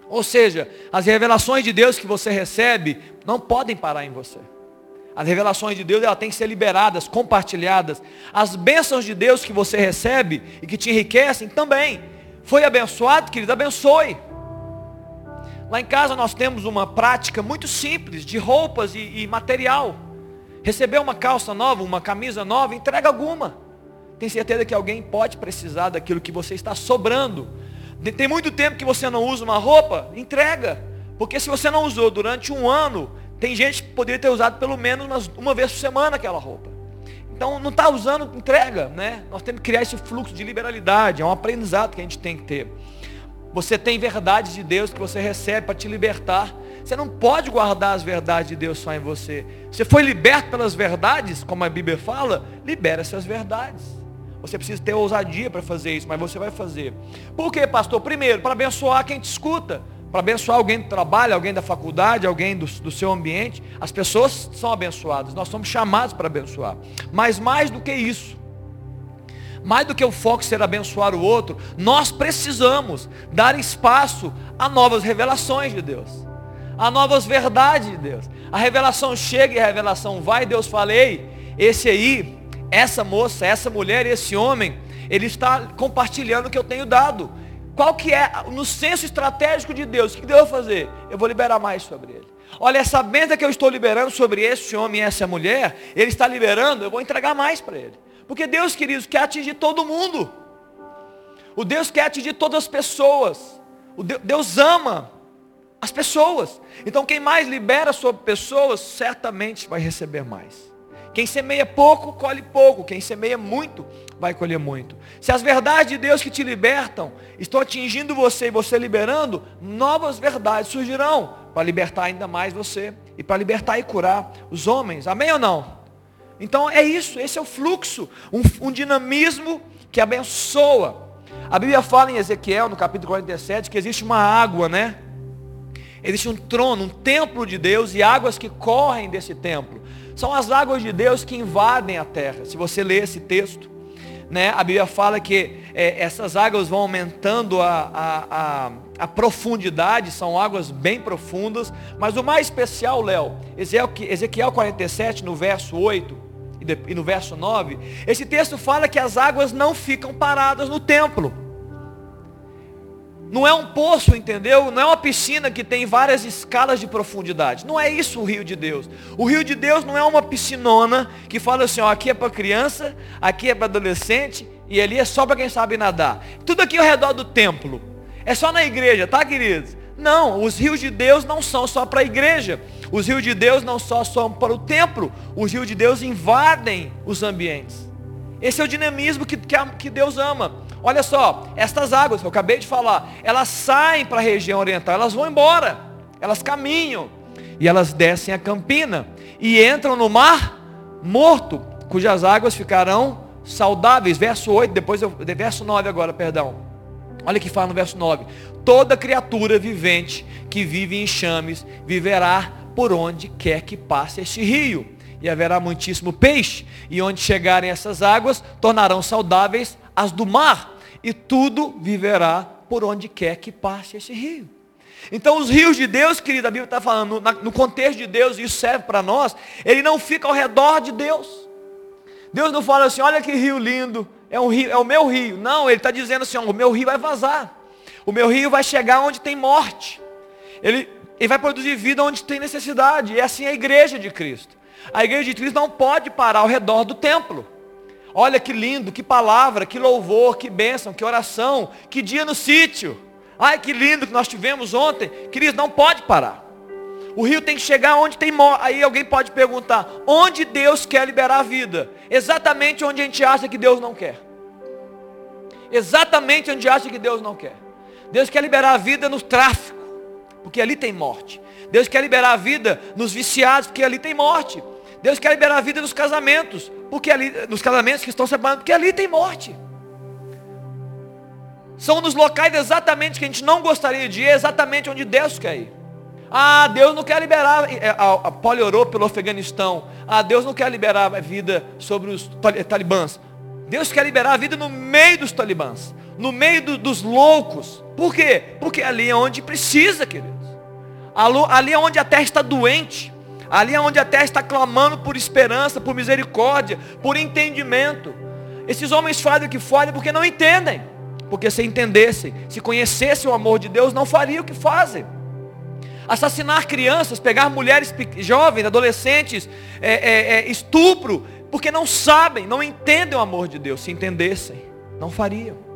[SPEAKER 1] Ou seja, as revelações de Deus que você recebe não podem parar em você. As revelações de Deus tem que ser liberadas, compartilhadas. As bênçãos de Deus que você recebe e que te enriquecem também. Foi abençoado, querido, abençoe. Lá em casa nós temos uma prática muito simples de roupas e, e material. Receber uma calça nova, uma camisa nova, entrega alguma. Tem certeza que alguém pode precisar daquilo que você está sobrando. Tem muito tempo que você não usa uma roupa, entrega. Porque se você não usou durante um ano, tem gente que poderia ter usado pelo menos uma vez por semana aquela roupa. Então não está usando, entrega. Né? Nós temos que criar esse fluxo de liberalidade. É um aprendizado que a gente tem que ter. Você tem verdades de Deus que você recebe para te libertar. Você não pode guardar as verdades de Deus só em você. Você foi liberto pelas verdades, como a Bíblia fala, libera essas verdades. Você precisa ter ousadia para fazer isso, mas você vai fazer. Por quê, pastor? Primeiro, para abençoar quem te escuta. Para abençoar alguém do trabalho, alguém da faculdade, alguém do, do seu ambiente. As pessoas são abençoadas. Nós somos chamados para abençoar. Mas mais do que isso, mais do que o foco ser abençoar o outro, nós precisamos dar espaço a novas revelações de Deus, a novas verdades de Deus. A revelação chega e a revelação vai, Deus falei, esse aí, essa moça, essa mulher, esse homem, ele está compartilhando o que eu tenho dado. Qual que é, no senso estratégico de Deus, o que Deus vai fazer? Eu vou liberar mais sobre ele. Olha, essa bênção que eu estou liberando sobre esse homem e essa mulher, ele está liberando, eu vou entregar mais para ele. Porque Deus, queridos, quer atingir todo mundo. O Deus quer atingir todas as pessoas. O Deus ama as pessoas. Então quem mais libera sobre pessoas, certamente vai receber mais. Quem semeia pouco, colhe pouco. Quem semeia muito, vai colher muito. Se as verdades de Deus que te libertam estão atingindo você e você liberando, novas verdades surgirão para libertar ainda mais você e para libertar e curar os homens. Amém ou não? Então é isso, esse é o fluxo, um, um dinamismo que abençoa. A Bíblia fala em Ezequiel, no capítulo 47, que existe uma água, né? Existe um trono, um templo de Deus e águas que correm desse templo. São as águas de Deus que invadem a terra. Se você ler esse texto, né, a Bíblia fala que é, essas águas vão aumentando a, a, a, a, profundidade, são águas bem profundas. Mas o mais especial, Léo, Ezequiel 47, no verso 8, e no verso 9, esse texto fala que as águas não ficam paradas no templo. Não é um poço, entendeu? Não é uma piscina que tem várias escalas de profundidade. Não é isso o rio de Deus. O rio de Deus não é uma piscinona que fala assim, ó, aqui é para criança, aqui é para adolescente e ali é só para quem sabe nadar. Tudo aqui ao redor do templo. É só na igreja, tá, queridos? Não, os rios de Deus não são só para a igreja. Os rios de Deus não só são para o templo, os rios de Deus invadem os ambientes. Esse é o dinamismo que, que, Deus ama. Olha só, estas águas que eu acabei de falar, elas saem para a região oriental, elas vão embora, elas caminham e elas descem a campina e entram no mar morto, cujas águas ficarão saudáveis. Verso 8, depois eu, verso 9 agora, perdão. Olha que fala no verso 9: Toda criatura vivente que vive em chames viverá por onde quer que passe este rio. E haverá muitíssimo peixe, e onde chegarem essas águas, tornarão saudáveis as do mar, e tudo viverá por onde quer que passe este rio. Então os rios de Deus, querida, a Bíblia está falando, no contexto de Deus, e isso serve para nós, ele não fica ao redor de Deus. Deus não fala assim, olha que rio lindo, é, um rio, é o meu rio. Não, ele está dizendo assim, o meu rio vai vazar. O meu rio vai chegar onde tem morte. Ele, ele vai produzir vida onde tem necessidade. E é assim a igreja de Cristo. A igreja de Cristo não pode parar ao redor do templo. Olha que lindo, que palavra, que louvor, que bênção, que oração, que dia no sítio. Ai, que lindo que nós tivemos ontem. Queridos, não pode parar. O rio tem que chegar onde tem morte. Aí alguém pode perguntar, onde Deus quer liberar a vida? Exatamente onde a gente acha que Deus não quer. Exatamente onde acha que Deus não quer. Deus quer liberar a vida no tráfico, porque ali tem morte. Deus quer liberar a vida nos viciados, porque ali tem morte. Deus quer liberar a vida nos casamentos, porque ali, nos casamentos que estão separando, porque ali tem morte. São nos locais exatamente que a gente não gostaria de ir, exatamente onde Deus quer ir. Ah, Deus não quer liberar, é, a, a pelo Afeganistão. Ah, Deus não quer liberar a vida sobre os talibãs. Deus quer liberar a vida no meio dos talibãs, no meio do, dos loucos. Por quê? Porque ali é onde precisa, queridos. Ali é onde a terra está doente. Ali é onde a terra está clamando por esperança, por misericórdia, por entendimento. Esses homens fazem o que fazem porque não entendem. Porque se entendessem, se conhecessem o amor de Deus, não fariam o que fazem. Assassinar crianças, pegar mulheres jovens, adolescentes, é, é, é, estupro, porque não sabem, não entendem o amor de Deus. Se entendessem, não fariam.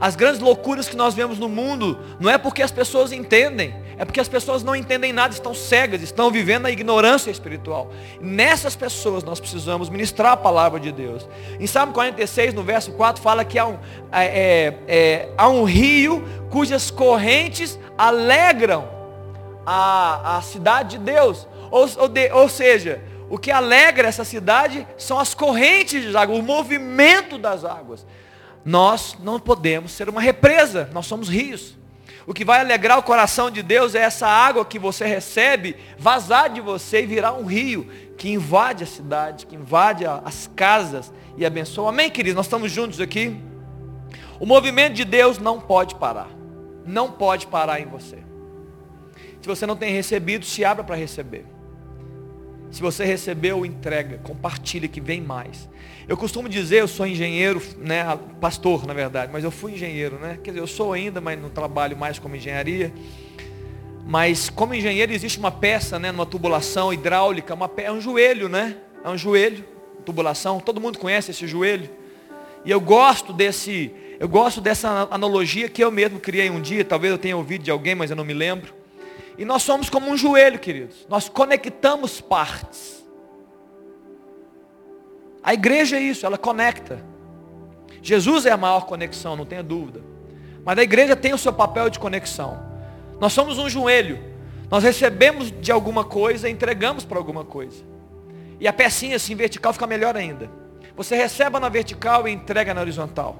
[SPEAKER 1] As grandes loucuras que nós vemos no mundo, não é porque as pessoas entendem, é porque as pessoas não entendem nada, estão cegas, estão vivendo na ignorância espiritual. Nessas pessoas nós precisamos ministrar a palavra de Deus. Em Salmo 46, no verso 4, fala que há um, é, é, é, há um rio cujas correntes alegram a, a cidade de Deus. Ou, ou, de, ou seja, o que alegra essa cidade são as correntes de água, o movimento das águas. Nós não podemos ser uma represa, nós somos rios. O que vai alegrar o coração de Deus é essa água que você recebe vazar de você e virar um rio que invade a cidade, que invade as casas e abençoa. Amém, queridos? Nós estamos juntos aqui. O movimento de Deus não pode parar. Não pode parar em você. Se você não tem recebido, se abra para receber. Se você recebeu, entrega, compartilha que vem mais. Eu costumo dizer, eu sou engenheiro, né, pastor na verdade, mas eu fui engenheiro, né? Quer dizer, eu sou ainda, mas não trabalho mais como engenharia. Mas como engenheiro existe uma peça, né, numa tubulação hidráulica, uma é um joelho, né? É um joelho, tubulação. Todo mundo conhece esse joelho. E eu gosto desse, eu gosto dessa analogia que eu mesmo criei um dia, talvez eu tenha ouvido de alguém, mas eu não me lembro. E nós somos como um joelho, queridos. Nós conectamos partes. A igreja é isso, ela conecta. Jesus é a maior conexão, não tenha dúvida. Mas a igreja tem o seu papel de conexão. Nós somos um joelho. Nós recebemos de alguma coisa e entregamos para alguma coisa. E a pecinha assim vertical fica melhor ainda. Você recebe na vertical e entrega na horizontal.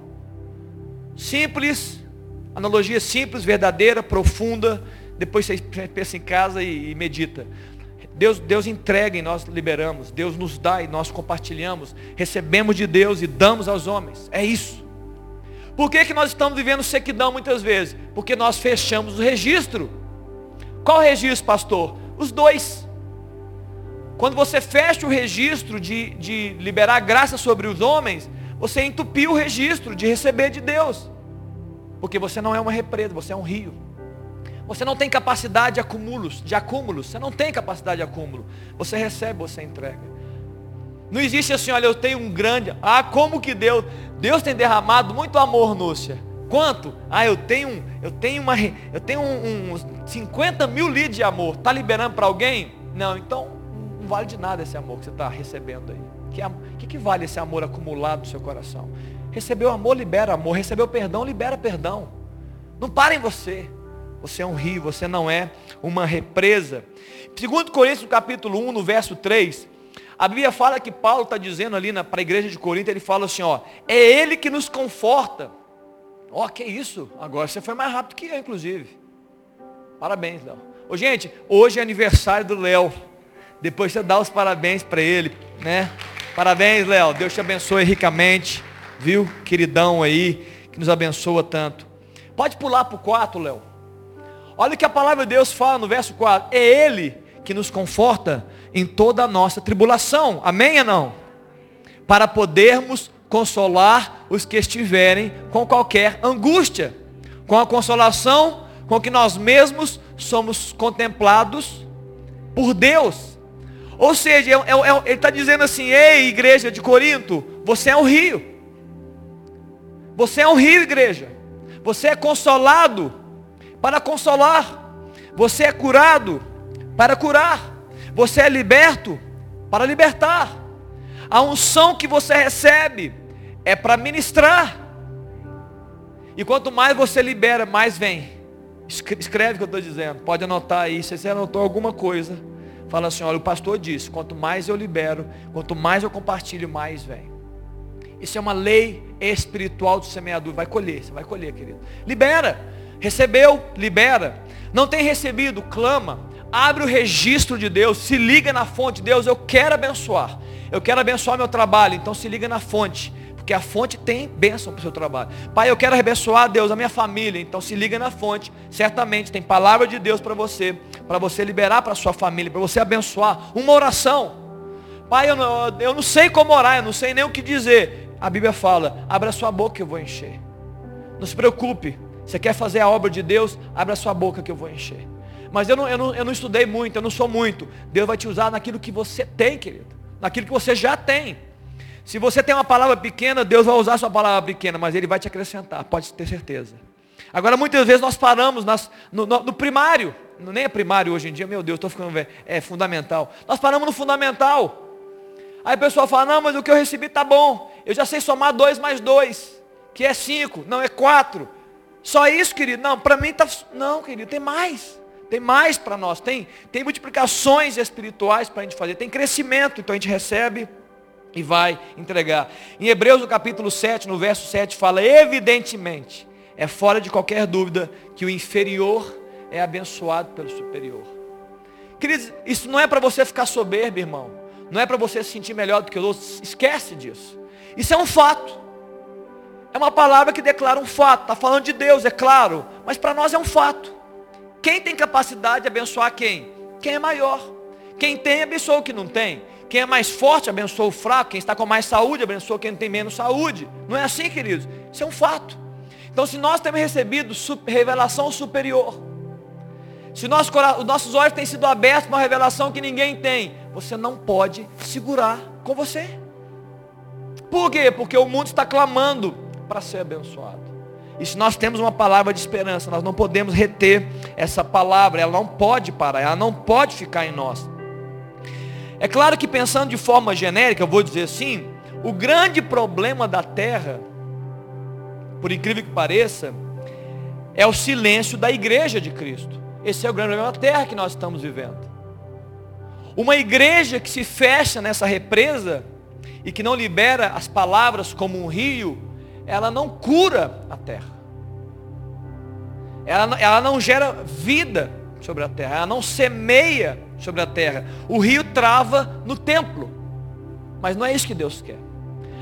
[SPEAKER 1] Simples, analogia simples, verdadeira, profunda. Depois você pensa em casa e, e medita. Deus, Deus entrega e nós liberamos. Deus nos dá e nós compartilhamos. Recebemos de Deus e damos aos homens. É isso. Por que, que nós estamos vivendo sequidão muitas vezes? Porque nós fechamos o registro. Qual registro, pastor? Os dois. Quando você fecha o registro de, de liberar graça sobre os homens, você entupiu o registro de receber de Deus. Porque você não é uma represa, você é um rio. Você não tem capacidade de acúmulos, de acúmulos. Você não tem capacidade de acúmulo. Você recebe, você entrega. Não existe assim, olha, eu tenho um grande. Ah, como que Deus? Deus tem derramado muito amor, Núcia. Quanto? Ah, eu tenho, eu tenho, uma, eu tenho uns um, um 50 mil litros de amor. Está liberando para alguém? Não, então não vale de nada esse amor que você está recebendo aí. O que, que, que vale esse amor acumulado no seu coração? Recebeu amor, libera amor. Recebeu perdão, libera perdão. Não para em você. Você é um rio, você não é uma represa. Segundo Coríntios, capítulo 1, no verso 3, a Bíblia fala que Paulo está dizendo ali para a igreja de Corinto, ele fala assim, ó, é ele que nos conforta. Ó, oh, que isso? Agora você foi mais rápido que eu, inclusive. Parabéns, Léo. Ô, gente, hoje é aniversário do Léo. Depois você dá os parabéns para ele, né? Parabéns, Léo. Deus te abençoe ricamente, viu? Queridão aí, que nos abençoa tanto. Pode pular para o 4, Léo. Olha o que a palavra de Deus fala no verso 4. É Ele que nos conforta em toda a nossa tribulação. Amém ou não? Para podermos consolar os que estiverem com qualquer angústia. Com a consolação com que nós mesmos somos contemplados por Deus. Ou seja, é, é, é, ele está dizendo assim, ei igreja de Corinto, você é um rio. Você é um rio, igreja. Você é consolado para consolar. Você é curado para curar. Você é liberto para libertar. A unção que você recebe é para ministrar. E quanto mais você libera, mais vem. Escreve o que eu estou dizendo. Pode anotar aí. Se você anotou alguma coisa, fala assim: olha, o pastor disse: quanto mais eu libero, quanto mais eu compartilho, mais vem. Isso é uma lei espiritual do semeador. Vai colher, você vai colher, querido. Libera. Recebeu, libera. Não tem recebido, clama abre o registro de Deus, se liga na fonte, Deus, eu quero abençoar. Eu quero abençoar meu trabalho, então se liga na fonte. Porque a fonte tem bênção para o seu trabalho. Pai, eu quero abençoar Deus, a minha família. Então se liga na fonte. Certamente tem palavra de Deus para você. Para você liberar para a sua família. Para você abençoar. Uma oração. Pai, eu não, eu não sei como orar. Eu não sei nem o que dizer. A Bíblia fala, abra sua boca que eu vou encher. Não se preocupe. Você quer fazer a obra de Deus? Abra sua boca que eu vou encher. Mas eu não, eu, não, eu não estudei muito, eu não sou muito. Deus vai te usar naquilo que você tem, querido. Naquilo que você já tem. Se você tem uma palavra pequena, Deus vai usar sua palavra pequena, mas Ele vai te acrescentar, pode ter certeza. Agora, muitas vezes nós paramos nas, no, no, no, primário, nem é primário hoje em dia, meu Deus, estou ficando velho, é fundamental. Nós paramos no fundamental. Aí a pessoa fala, não, mas o que eu recebi está bom. Eu já sei somar dois mais dois, que é cinco, não é quatro. Só isso, querido? Não, para mim está. Não, querido, tem mais. Tem mais para nós, tem, tem multiplicações espirituais para a gente fazer, tem crescimento, então a gente recebe e vai entregar. Em Hebreus, no capítulo 7, no verso 7, fala, evidentemente, é fora de qualquer dúvida que o inferior é abençoado pelo superior. Queridos, isso não é para você ficar soberbo, irmão. Não é para você se sentir melhor do que os outros. Esquece disso. Isso é um fato. É uma palavra que declara um fato. Está falando de Deus, é claro. Mas para nós é um fato. Quem tem capacidade de abençoar quem? Quem é maior. Quem tem, abençoa o que não tem. Quem é mais forte, abençoa o fraco. Quem está com mais saúde, abençoa quem tem menos saúde. Não é assim, queridos? Isso é um fato. Então, se nós temos recebido revelação superior, se os nossos olhos têm sido abertos para uma revelação que ninguém tem, você não pode segurar com você. Por quê? Porque o mundo está clamando para ser abençoado. E se nós temos uma palavra de esperança, nós não podemos reter essa palavra, ela não pode parar, ela não pode ficar em nós. É claro que pensando de forma genérica, eu vou dizer assim, o grande problema da terra, por incrível que pareça, é o silêncio da igreja de Cristo. Esse é o grande problema da terra que nós estamos vivendo. Uma igreja que se fecha nessa represa e que não libera as palavras como um rio, ela não cura a terra. Ela, ela não gera vida sobre a terra. Ela não semeia sobre a terra. O rio trava no templo. Mas não é isso que Deus quer.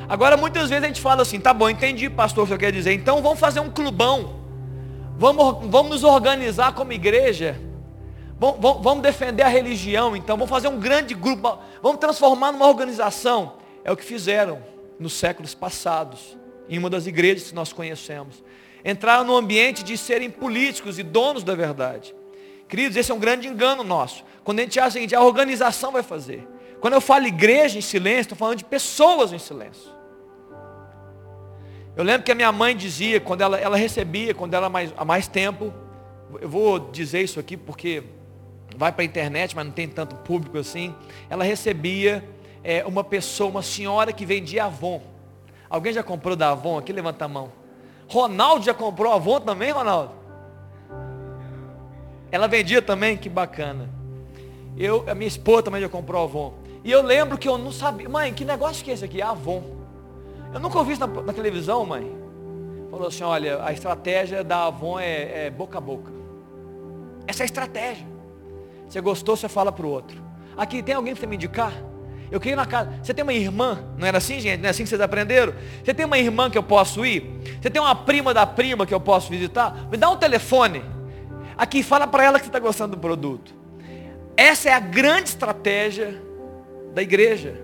[SPEAKER 1] Agora muitas vezes a gente fala assim, tá bom, entendi, pastor, o que eu quero dizer. Então vamos fazer um clubão. Vamos, vamos nos organizar como igreja. Vamos, vamos, vamos defender a religião, então. Vamos fazer um grande grupo. Vamos transformar numa organização. É o que fizeram nos séculos passados em uma das igrejas que nós conhecemos. Entraram no ambiente de serem políticos e donos da verdade. Queridos, esse é um grande engano nosso. Quando a gente acha que a organização vai fazer. Quando eu falo igreja em silêncio, estou falando de pessoas em silêncio. Eu lembro que a minha mãe dizia, quando ela, ela recebia, quando ela mais, há mais tempo, eu vou dizer isso aqui porque vai para a internet, mas não tem tanto público assim. Ela recebia é, uma pessoa, uma senhora que vendia Avon. Alguém já comprou da Avon aqui? Levanta a mão. Ronaldo já comprou Avon também, Ronaldo? Ela vendia também, que bacana. Eu, a minha esposa também já comprou Avon. E eu lembro que eu não sabia, mãe, que negócio que é esse aqui? Avon. Eu nunca ouvi isso na, na televisão, mãe. Falou assim, olha, a estratégia da Avon é, é boca a boca. Essa é a estratégia. Você gostou, você fala para o outro. Aqui tem alguém para me indicar? Eu queria na casa. Você tem uma irmã? Não era assim, gente? Não é assim que vocês aprenderam? Você tem uma irmã que eu posso ir? Você tem uma prima da prima que eu posso visitar? Me dá um telefone. Aqui, fala para ela que você está gostando do produto. Essa é a grande estratégia da igreja.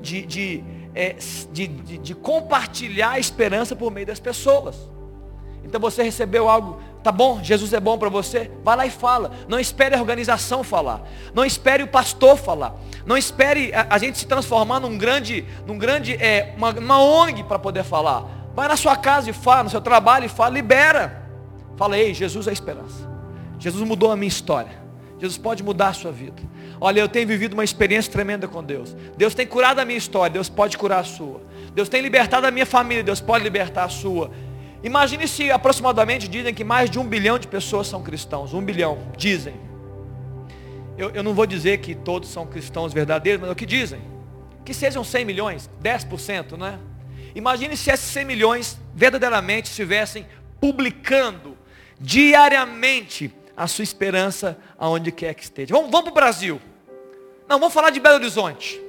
[SPEAKER 1] De, de, é, de, de, de compartilhar a esperança por meio das pessoas. Então você recebeu algo, tá bom, Jesus é bom para você, vai lá e fala. Não espere a organização falar. Não espere o pastor falar. Não espere a, a gente se transformar num grande, num grande, é, uma, uma ONG para poder falar. Vai na sua casa e fala, no seu trabalho e fala, libera. Fala, ei, Jesus é a esperança. Jesus mudou a minha história. Jesus pode mudar a sua vida. Olha, eu tenho vivido uma experiência tremenda com Deus. Deus tem curado a minha história, Deus pode curar a sua. Deus tem libertado a minha família, Deus pode libertar a sua. Imagine se aproximadamente dizem que mais de um bilhão de pessoas são cristãos. Um bilhão, dizem. Eu, eu não vou dizer que todos são cristãos verdadeiros, mas é o que dizem. Que sejam 100 milhões, 10%, né? Imagine se esses 100 milhões verdadeiramente estivessem publicando diariamente a sua esperança aonde quer que esteja. Vamos, vamos para o Brasil. Não, vamos falar de Belo Horizonte.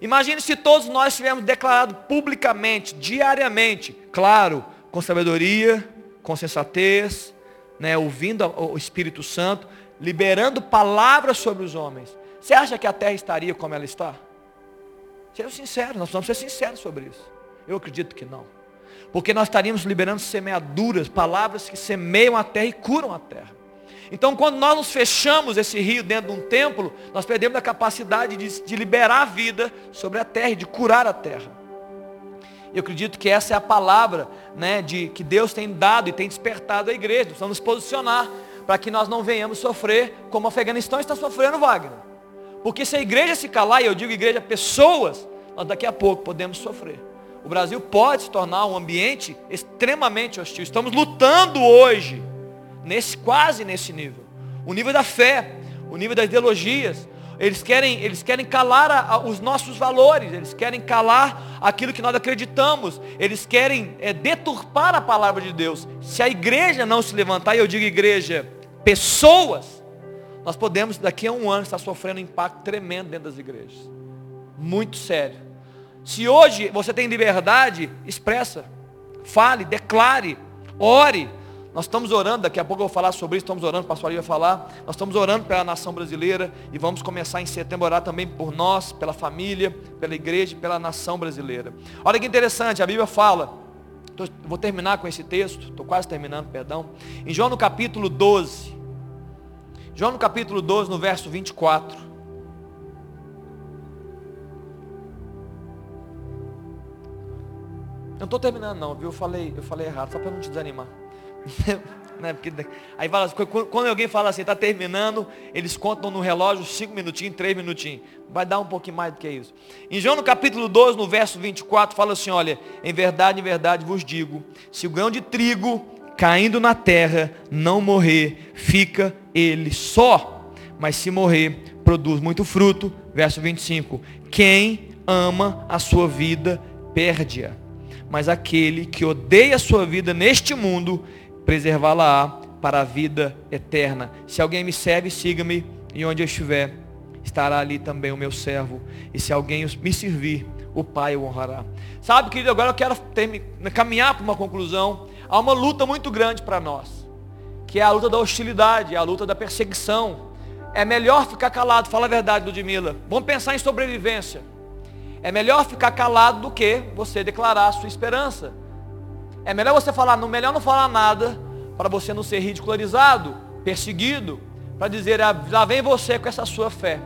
[SPEAKER 1] Imagine se todos nós tivéssemos declarado publicamente, diariamente, claro, com sabedoria, com sensatez, né, ouvindo o Espírito Santo, liberando palavras sobre os homens. Você acha que a terra estaria como ela está? Sejam sinceros, nós precisamos ser sinceros sobre isso. Eu acredito que não. Porque nós estaríamos liberando semeaduras, palavras que semeiam a terra e curam a terra. Então, quando nós nos fechamos esse rio dentro de um templo, nós perdemos a capacidade de, de liberar a vida sobre a terra e de curar a terra. Eu acredito que essa é a palavra né, de, que Deus tem dado e tem despertado a igreja. Precisamos nos posicionar para que nós não venhamos sofrer como o Afeganistão está sofrendo, Wagner. Porque se a igreja se calar, e eu digo igreja, pessoas, nós daqui a pouco podemos sofrer. O Brasil pode se tornar um ambiente extremamente hostil. Estamos lutando hoje nesse quase nesse nível. O nível da fé, o nível das ideologias. Eles querem, eles querem calar a, a, os nossos valores, eles querem calar aquilo que nós acreditamos, eles querem é, deturpar a palavra de Deus. Se a igreja não se levantar, e eu digo igreja, pessoas, nós podemos daqui a um ano estar sofrendo um impacto tremendo dentro das igrejas. Muito sério. Se hoje você tem liberdade, expressa, fale, declare, ore, nós estamos orando, daqui a pouco eu vou falar sobre isso, estamos orando, o pastor Ali vai falar. Nós estamos orando pela nação brasileira e vamos começar em setembro a orar também por nós, pela família, pela igreja pela nação brasileira. Olha que interessante, a Bíblia fala, tô, vou terminar com esse texto, estou quase terminando, perdão. Em João no capítulo 12, João no capítulo 12, no verso 24. Eu não estou terminando não, viu? Eu falei, eu falei errado, só para não te desanimar. né? Porque, aí fala, quando alguém fala assim, está terminando, eles contam no relógio 5 minutinhos, 3 minutinhos. Vai dar um pouquinho mais do que isso. Em João no capítulo 12, no verso 24, fala assim, olha, em verdade, em verdade vos digo, se o grão de trigo caindo na terra não morrer, fica ele só. Mas se morrer, produz muito fruto. Verso 25. Quem ama a sua vida, perde-a. Mas aquele que odeia a sua vida neste mundo, preservá-la-á para a vida eterna. Se alguém me serve, siga-me, e onde eu estiver, estará ali também o meu servo. E se alguém me servir, o Pai o honrará. Sabe, querido, agora eu quero caminhar para uma conclusão. Há uma luta muito grande para nós, que é a luta da hostilidade, a luta da perseguição. É melhor ficar calado, fala a verdade, Ludmila. Vamos pensar em sobrevivência. É melhor ficar calado do que você declarar a sua esperança. É melhor você falar, não melhor não falar nada para você não ser ridicularizado, perseguido, para dizer, ah, lá vem você com essa sua fé.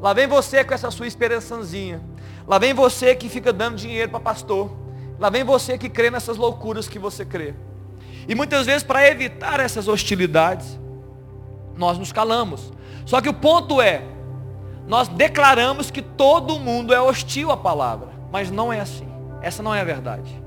[SPEAKER 1] Lá vem você com essa sua esperançazinha. Lá vem você que fica dando dinheiro para pastor. Lá vem você que crê nessas loucuras que você crê. E muitas vezes, para evitar essas hostilidades, nós nos calamos. Só que o ponto é, nós declaramos que todo mundo é hostil à palavra, mas não é assim. Essa não é a verdade.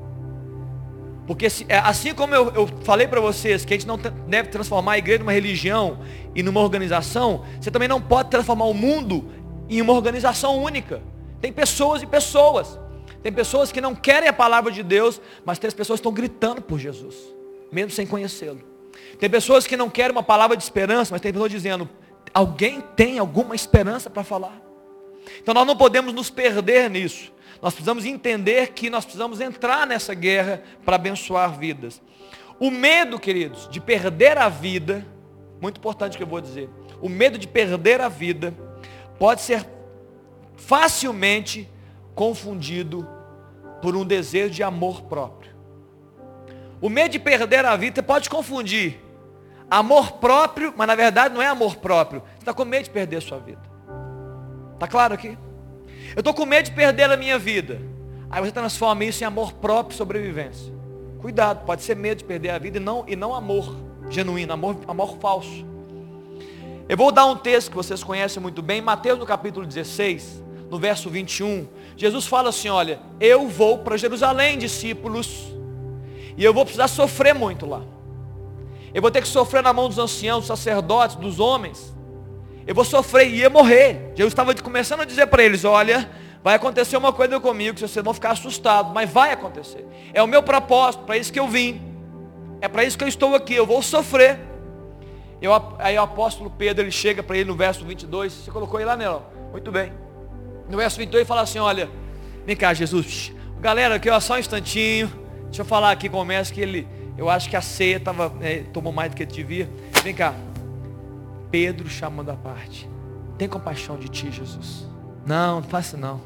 [SPEAKER 1] Porque é, assim como eu, eu falei para vocês que a gente não deve transformar a igreja numa religião e numa organização, você também não pode transformar o mundo em uma organização única. Tem pessoas e pessoas. Tem pessoas que não querem a palavra de Deus, mas tem as pessoas que estão gritando por Jesus, mesmo sem conhecê-lo. Tem pessoas que não querem uma palavra de esperança, mas tem pessoas dizendo, alguém tem alguma esperança para falar. Então nós não podemos nos perder nisso. Nós precisamos entender que nós precisamos entrar nessa guerra para abençoar vidas. O medo, queridos, de perder a vida, muito importante que eu vou dizer, o medo de perder a vida pode ser facilmente confundido por um desejo de amor próprio. O medo de perder a vida pode confundir amor próprio, mas na verdade não é amor próprio. Você está com medo de perder a sua vida. Está claro aqui? Eu estou com medo de perder a minha vida. Aí você transforma isso em amor próprio e sobrevivência. Cuidado, pode ser medo de perder a vida e não, e não amor genuíno, amor, amor falso. Eu vou dar um texto que vocês conhecem muito bem, Mateus no capítulo 16, no verso 21, Jesus fala assim: olha, eu vou para Jerusalém, discípulos, e eu vou precisar sofrer muito lá. Eu vou ter que sofrer na mão dos anciãos, dos sacerdotes, dos homens. Eu vou sofrer e ia morrer. Jesus estava começando a dizer para eles: olha, vai acontecer uma coisa comigo que vocês vão ficar assustados, mas vai acontecer. É o meu propósito, para isso que eu vim. É para isso que eu estou aqui, eu vou sofrer. Eu, aí o apóstolo Pedro, ele chega para ele no verso 22, você colocou aí lá, Nelão? Muito bem. No verso 22 ele fala assim, olha, vem cá Jesus, galera aqui ó, só um instantinho, deixa eu falar aqui com o mestre que ele, eu acho que a ceia tava, é, tomou mais do que ele devia, vem cá, Pedro chamando a parte, tem compaixão de ti Jesus, não, não faça não,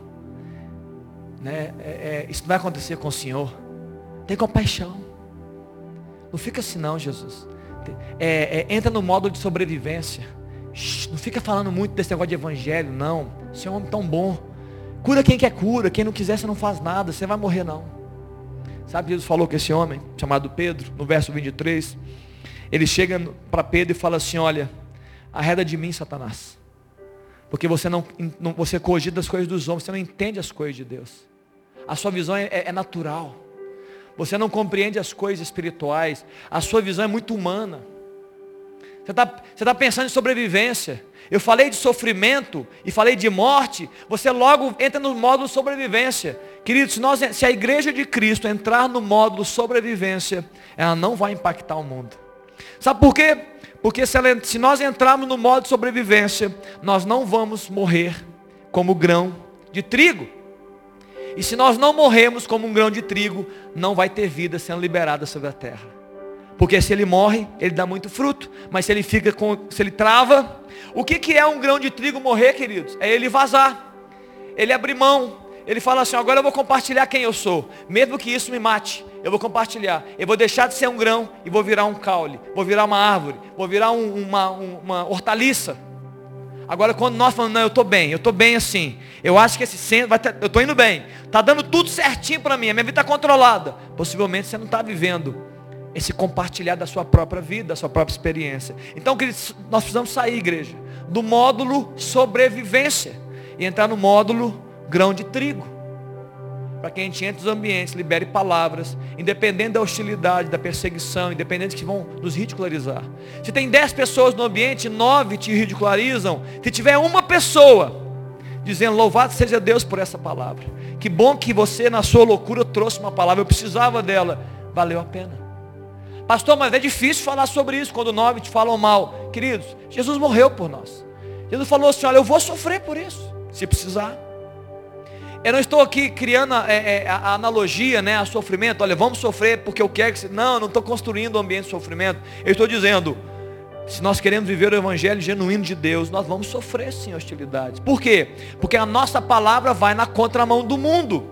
[SPEAKER 1] né, é, é, isso não vai acontecer com o Senhor, tem compaixão, não fica assim não Jesus, é, é, entra no modo de sobrevivência, não fica falando muito desse negócio de evangelho, não. Você é um homem tão bom. Cura quem quer cura, quem não quiser você não faz nada, você vai morrer não. Sabe, Jesus falou que esse homem, chamado Pedro, no verso 23, ele chega para Pedro e fala assim, olha, arreda de mim, Satanás. Porque você não, não você cogita as coisas dos homens, você não entende as coisas de Deus. A sua visão é, é natural. Você não compreende as coisas espirituais. A sua visão é muito humana. Você está tá pensando em sobrevivência. Eu falei de sofrimento e falei de morte. Você logo entra no módulo sobrevivência. Queridos, se, nós, se a igreja de Cristo entrar no módulo sobrevivência, ela não vai impactar o mundo. Sabe por quê? Porque se, ela, se nós entrarmos no modo de sobrevivência, nós não vamos morrer como grão de trigo. E se nós não morremos como um grão de trigo, não vai ter vida sendo liberada sobre a terra. Porque se ele morre, ele dá muito fruto. Mas se ele fica com, se ele trava, o que, que é um grão de trigo morrer, queridos? É ele vazar. Ele abrir mão. Ele fala assim, agora eu vou compartilhar quem eu sou. Mesmo que isso me mate, eu vou compartilhar. Eu vou deixar de ser um grão e vou virar um caule. Vou virar uma árvore. Vou virar um, uma, uma hortaliça. Agora quando nós falamos, não, eu estou bem, eu estou bem assim. Eu acho que esse centro vai ter, eu estou indo bem. Está dando tudo certinho para mim, a minha vida está controlada. Possivelmente você não está vivendo esse compartilhar da sua própria vida, da sua própria experiência. Então, queridos, nós precisamos sair, igreja, do módulo sobrevivência e entrar no módulo grão de trigo. Para que a gente entre nos ambientes, libere palavras, independente da hostilidade, da perseguição, independente que vão nos ridicularizar. Se tem dez pessoas no ambiente, nove te ridicularizam. Se tiver uma pessoa dizendo, louvado seja Deus por essa palavra. Que bom que você, na sua loucura, trouxe uma palavra. Eu precisava dela. Valeu a pena. Pastor, mas é difícil falar sobre isso quando nove te falam mal. Queridos, Jesus morreu por nós. Jesus falou assim, olha, eu vou sofrer por isso, se precisar. Eu não estou aqui criando é, é, a analogia, né, a sofrimento. Olha, vamos sofrer porque eu quero que você... Não, não estou construindo um ambiente de sofrimento. Eu estou dizendo, se nós queremos viver o evangelho genuíno de Deus, nós vamos sofrer sim hostilidades. Por quê? Porque a nossa palavra vai na contramão do mundo.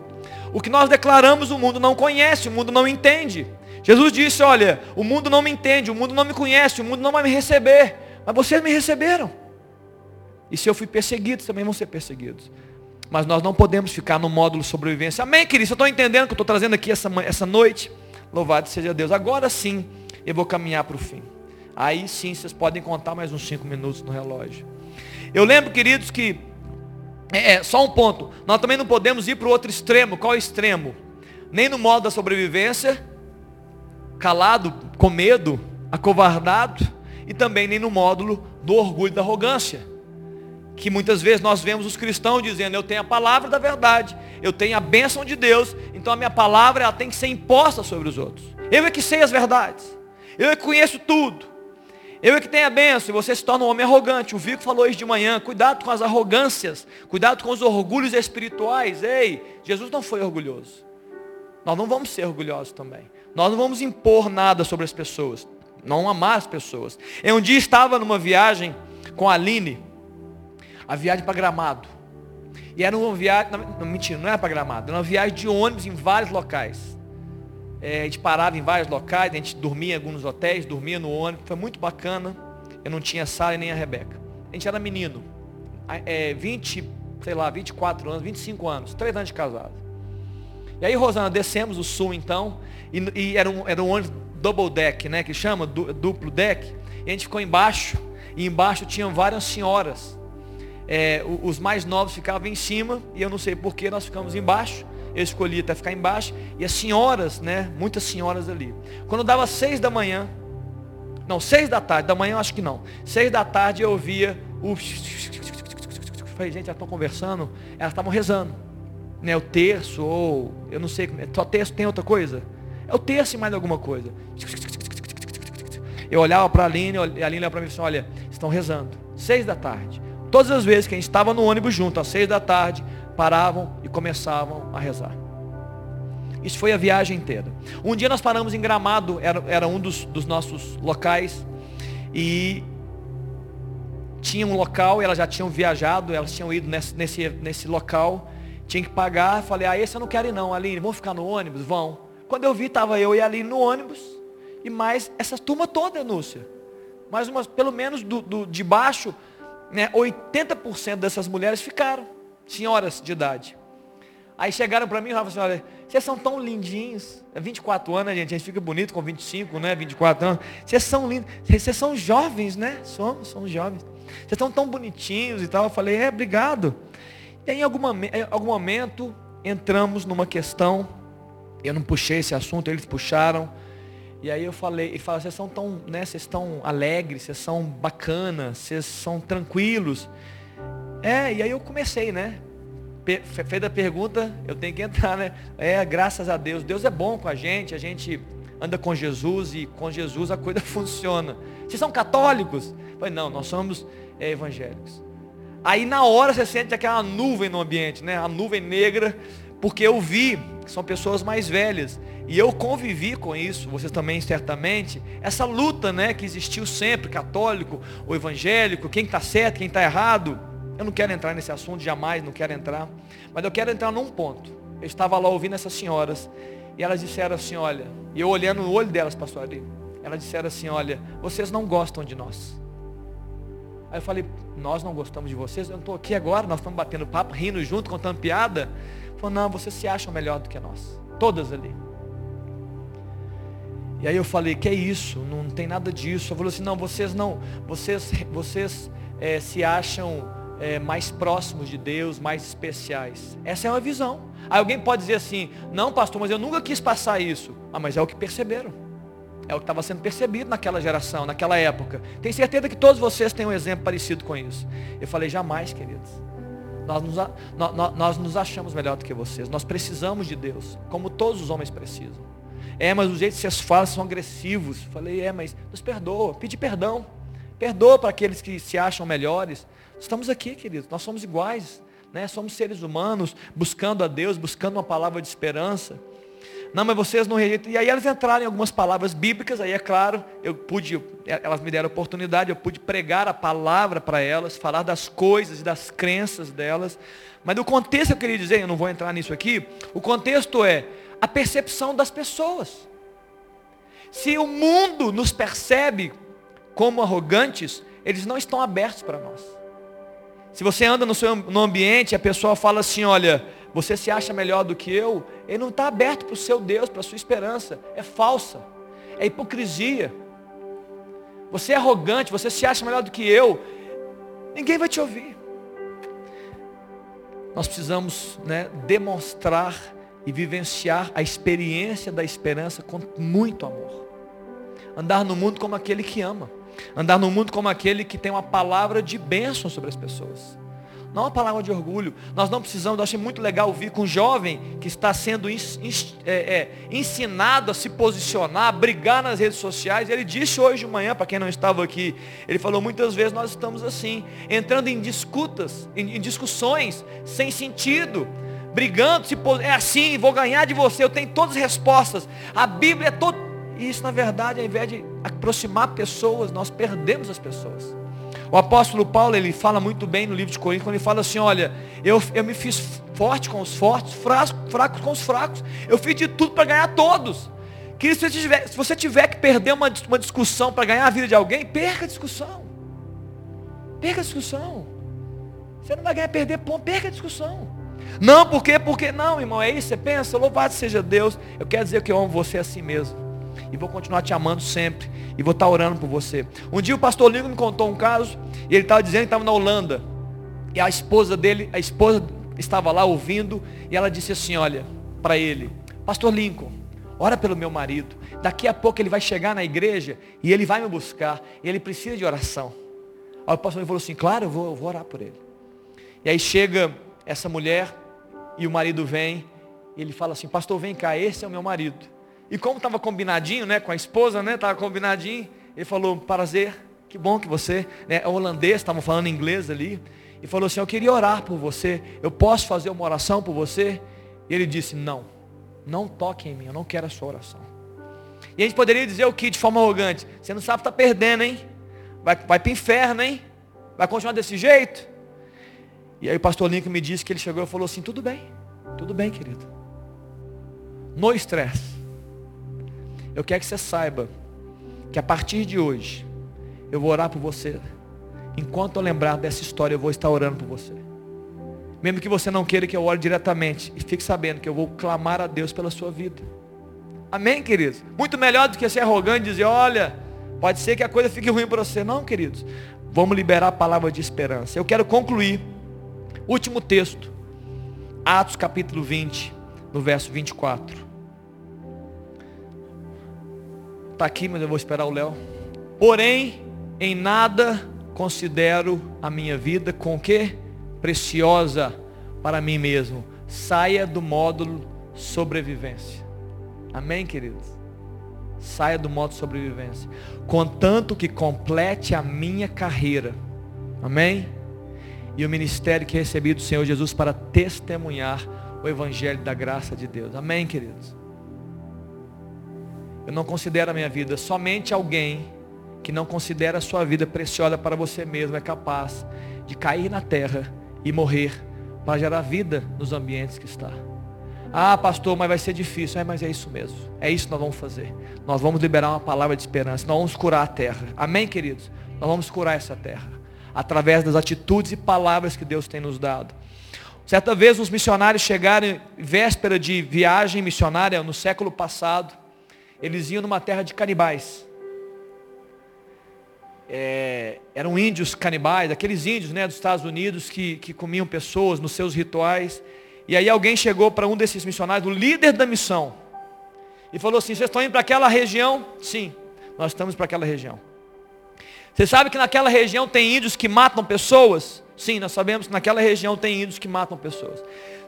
[SPEAKER 1] O que nós declaramos o mundo não conhece, o mundo não entende. Jesus disse, olha, o mundo não me entende, o mundo não me conhece, o mundo não vai me receber. Mas vocês me receberam. E se eu fui perseguido, também vão ser perseguidos. Mas nós não podemos ficar no módulo sobrevivência. Amém, querido? Você está entendendo que eu estou trazendo aqui essa, essa noite? Louvado seja Deus. Agora sim, eu vou caminhar para o fim. Aí sim, vocês podem contar mais uns cinco minutos no relógio. Eu lembro, queridos, que é, é só um ponto. Nós também não podemos ir para o outro extremo. Qual é o extremo? Nem no modo da sobrevivência, calado, com medo, acovardado, e também nem no módulo do orgulho e da arrogância que muitas vezes nós vemos os cristãos dizendo, eu tenho a palavra da verdade, eu tenho a bênção de Deus, então a minha palavra ela tem que ser imposta sobre os outros. Eu é que sei as verdades, eu é que conheço tudo, eu é que tenho a bênção, e você se torna um homem arrogante. O Vico falou isso de manhã, cuidado com as arrogâncias, cuidado com os orgulhos espirituais. Ei, Jesus não foi orgulhoso. Nós não vamos ser orgulhosos também. Nós não vamos impor nada sobre as pessoas, não amar as pessoas. Eu um dia estava numa viagem com a Aline, a viagem para Gramado. E era uma viagem, não, mentira, não era para Gramado, era uma viagem de ônibus em vários locais. É, a gente parava em vários locais, a gente dormia em alguns hotéis, dormia no ônibus, foi muito bacana. Eu não tinha Sara nem a Rebeca. A gente era menino, é, 20, sei lá, 24 anos, 25 anos, 3 anos de casado. E aí, Rosana, descemos o sul então, e, e era, um, era um ônibus double deck, né, que chama, duplo deck, e a gente ficou embaixo, e embaixo tinham várias senhoras é, os mais novos ficavam em cima, e eu não sei porquê, nós ficamos embaixo. Eu escolhi até ficar embaixo, e as senhoras, né, muitas senhoras ali. Quando dava seis da manhã, não, seis da tarde, da manhã acho que não. Seis da tarde eu ouvia o. Falei, gente, elas estão conversando, elas estavam rezando. Né, o terço, ou eu não sei, só terço tem outra coisa? É o terço e mais alguma coisa. Eu olhava para a Aline, a Aline olhava para mim e disse, olha, estão rezando. Seis da tarde. Todas as vezes que a gente estava no ônibus junto, às seis da tarde, paravam e começavam a rezar. Isso foi a viagem inteira. Um dia nós paramos em Gramado, era, era um dos, dos nossos locais, e tinha um local, elas já tinham viajado, elas tinham ido nesse, nesse, nesse local, tinha que pagar, falei, ah, esse eu não quero ir não, Aline, vamos ficar no ônibus? Vão. Quando eu vi, estava eu e a Aline no ônibus, e mais essa turma toda, Núcia. Mais umas, pelo menos do, do, de baixo, né, 80% dessas mulheres ficaram, senhoras de idade. Aí chegaram para mim e falaram assim, olha, vocês são tão lindinhos. É 24 anos, né, gente? A gente fica bonito com 25, né? 24 anos. Vocês são lindos. Vocês são jovens, né? Somos, somos jovens. Vocês estão tão bonitinhos e tal. Eu falei, é, obrigado. E aí, em algum, em algum momento, entramos numa questão. Eu não puxei esse assunto, eles puxaram. E aí eu falei, e fala, vocês são tão, né, vocês estão alegres, vocês são bacanas, vocês são tranquilos. É, e aí eu comecei, né? Fez a pergunta, eu tenho que entrar, né? É, graças a Deus. Deus é bom com a gente, a gente anda com Jesus e com Jesus a coisa funciona. Vocês são católicos? Falei, não, nós somos é, evangélicos. Aí na hora você sente aquela nuvem no ambiente, né? A nuvem negra, porque eu vi que são pessoas mais velhas. E eu convivi com isso, vocês também certamente, essa luta né, que existiu sempre, católico ou evangélico, quem está certo, quem está errado. Eu não quero entrar nesse assunto, jamais não quero entrar. Mas eu quero entrar num ponto. Eu estava lá ouvindo essas senhoras, e elas disseram assim, olha, e eu olhando no olho delas, pastor ali, elas disseram assim, olha, vocês não gostam de nós. Aí eu falei, nós não gostamos de vocês, eu não estou aqui agora, nós estamos batendo papo, rindo junto, contando piada. Falou, não, vocês se acham melhor do que nós. Todas ali. E aí eu falei, que é isso? Não tem nada disso. Eu falei assim, não, vocês não, vocês, vocês é, se acham é, mais próximos de Deus, mais especiais. Essa é uma visão. Aí alguém pode dizer assim, não pastor, mas eu nunca quis passar isso. Ah, mas é o que perceberam. É o que estava sendo percebido naquela geração, naquela época. Tenho certeza que todos vocês têm um exemplo parecido com isso. Eu falei, jamais, queridos. Nós nos, nós, nós nos achamos melhor do que vocês. Nós precisamos de Deus, como todos os homens precisam. É, mas os jeitos que vocês falam são agressivos. Falei, é, mas nos perdoa, pede perdão. Perdoa para aqueles que se acham melhores. Estamos aqui, queridos, nós somos iguais. Né? Somos seres humanos, buscando a Deus, buscando uma palavra de esperança. Não, mas vocês não rejeitam. E aí elas entraram em algumas palavras bíblicas, aí é claro, eu pude, elas me deram oportunidade, eu pude pregar a palavra para elas, falar das coisas e das crenças delas. Mas o contexto eu queria dizer, eu não vou entrar nisso aqui, o contexto é, a percepção das pessoas. Se o mundo nos percebe como arrogantes, eles não estão abertos para nós. Se você anda no seu no ambiente a pessoa fala assim, olha, você se acha melhor do que eu, ele não está aberto para o seu Deus, para a sua esperança. É falsa. É hipocrisia. Você é arrogante, você se acha melhor do que eu. Ninguém vai te ouvir. Nós precisamos né, demonstrar e vivenciar a experiência da esperança com muito amor. Andar no mundo como aquele que ama. Andar no mundo como aquele que tem uma palavra de bênção sobre as pessoas. Não uma palavra de orgulho. Nós não precisamos, eu achei muito legal ouvir com um jovem que está sendo é, é, ensinado a se posicionar, a brigar nas redes sociais. Ele disse hoje de manhã, para quem não estava aqui, ele falou muitas vezes nós estamos assim, entrando em disputas, em, em discussões sem sentido, brigando, se, é assim, vou ganhar de você, eu tenho todas as respostas. A Bíblia é todo. E isso, na verdade, ao invés de aproximar pessoas, nós perdemos as pessoas. O apóstolo Paulo, ele fala muito bem no livro de Coríntios, quando ele fala assim, olha, eu, eu me fiz forte com os fortes, fraco, fraco com os fracos. Eu fiz de tudo para ganhar todos. Que se você, tiver, se você tiver que perder uma, uma discussão para ganhar a vida de alguém, perca a discussão. Perca a discussão. Você não vai ganhar perder ponto, perca a discussão. Não, por quê? Porque não, irmão, é isso, você pensa, louvado seja Deus. Eu quero dizer que eu amo você assim mesmo e vou continuar te amando sempre. E vou estar orando por você. Um dia o pastor Lincoln me contou um caso, e ele estava dizendo que estava na Holanda. E a esposa dele, a esposa estava lá ouvindo, e ela disse assim, olha, para ele, Pastor Lincoln, ora pelo meu marido. Daqui a pouco ele vai chegar na igreja e ele vai me buscar. E ele precisa de oração. Aí o pastor falou assim, claro, eu vou, eu vou orar por ele. E aí chega essa mulher e o marido vem. E ele fala assim, pastor, vem cá, esse é o meu marido. E como estava combinadinho, né, com a esposa, né, estava combinadinho, ele falou, prazer, que bom que você, né, é holandês, estavam falando inglês ali, e falou assim, eu queria orar por você, eu posso fazer uma oração por você? E ele disse, não, não toque em mim, eu não quero a sua oração. E a gente poderia dizer o que de forma arrogante? Você não sabe está perdendo, hein? Vai, vai para o inferno, hein? Vai continuar desse jeito? E aí o pastor Lincoln me disse que ele chegou e falou assim, tudo bem, tudo bem, querido. No estresse. Eu quero que você saiba que a partir de hoje, eu vou orar por você. Enquanto eu lembrar dessa história, eu vou estar orando por você. Mesmo que você não queira que eu ore diretamente, e fique sabendo que eu vou clamar a Deus pela sua vida. Amém, queridos? Muito melhor do que ser arrogante e dizer, olha, pode ser que a coisa fique ruim para você. Não, queridos. Vamos liberar a palavra de esperança. Eu quero concluir. Último texto. Atos capítulo 20, no verso 24. Está aqui, mas eu vou esperar o Léo. Porém, em nada considero a minha vida com que? Preciosa para mim mesmo. Saia do módulo sobrevivência. Amém, queridos? Saia do modo sobrevivência. Contanto que complete a minha carreira. Amém? E o ministério que recebi do Senhor Jesus para testemunhar o Evangelho da graça de Deus. Amém, queridos? Eu não considero a minha vida. Somente alguém que não considera a sua vida preciosa para você mesmo é capaz de cair na terra e morrer para gerar vida nos ambientes que está. Ah, pastor, mas vai ser difícil. É, mas é isso mesmo. É isso que nós vamos fazer. Nós vamos liberar uma palavra de esperança. Nós vamos curar a terra. Amém, queridos? Nós vamos curar essa terra. Através das atitudes e palavras que Deus tem nos dado. Certa vez os missionários chegaram véspera de viagem missionária no século passado eles iam numa terra de canibais. É, eram índios canibais, aqueles índios né, dos Estados Unidos que, que comiam pessoas nos seus rituais. E aí alguém chegou para um desses missionários, o líder da missão, e falou assim: Vocês estão indo para aquela região? Sim, nós estamos para aquela região. Você sabe que naquela região tem índios que matam pessoas? Sim, nós sabemos que naquela região tem índios que matam pessoas.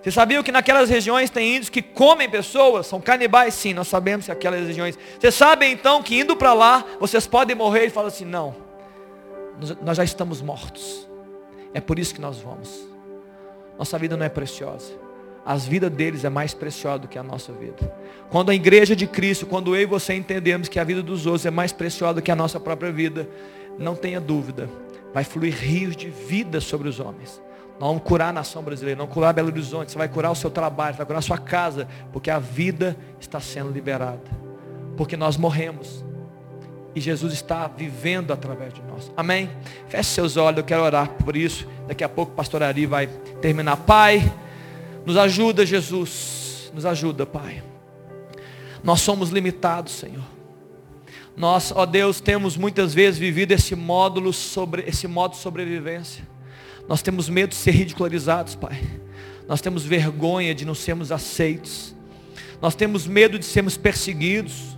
[SPEAKER 1] Você sabia que naquelas regiões tem índios que comem pessoas? São canibais? Sim, nós sabemos que aquelas regiões. Você sabe então que indo para lá, vocês podem morrer e fala assim, não, nós já estamos mortos. É por isso que nós vamos. Nossa vida não é preciosa. As vidas deles é mais preciosa do que a nossa vida. Quando a igreja de Cristo, quando eu e você entendemos que a vida dos outros é mais preciosa do que a nossa própria vida, não tenha dúvida, vai fluir rios de vida sobre os homens. Nós vamos curar a nação brasileira, não curar Belo Horizonte, você vai curar o seu trabalho, vai curar a sua casa, porque a vida está sendo liberada. Porque nós morremos. E Jesus está vivendo através de nós. Amém? Feche seus olhos, eu quero orar por isso. Daqui a pouco o pastor Ari vai terminar. Pai, nos ajuda, Jesus. Nos ajuda, Pai. Nós somos limitados, Senhor. Nós, ó Deus, temos muitas vezes vivido esse módulo sobre esse modo de sobrevivência. Nós temos medo de ser ridicularizados, Pai. Nós temos vergonha de não sermos aceitos. Nós temos medo de sermos perseguidos.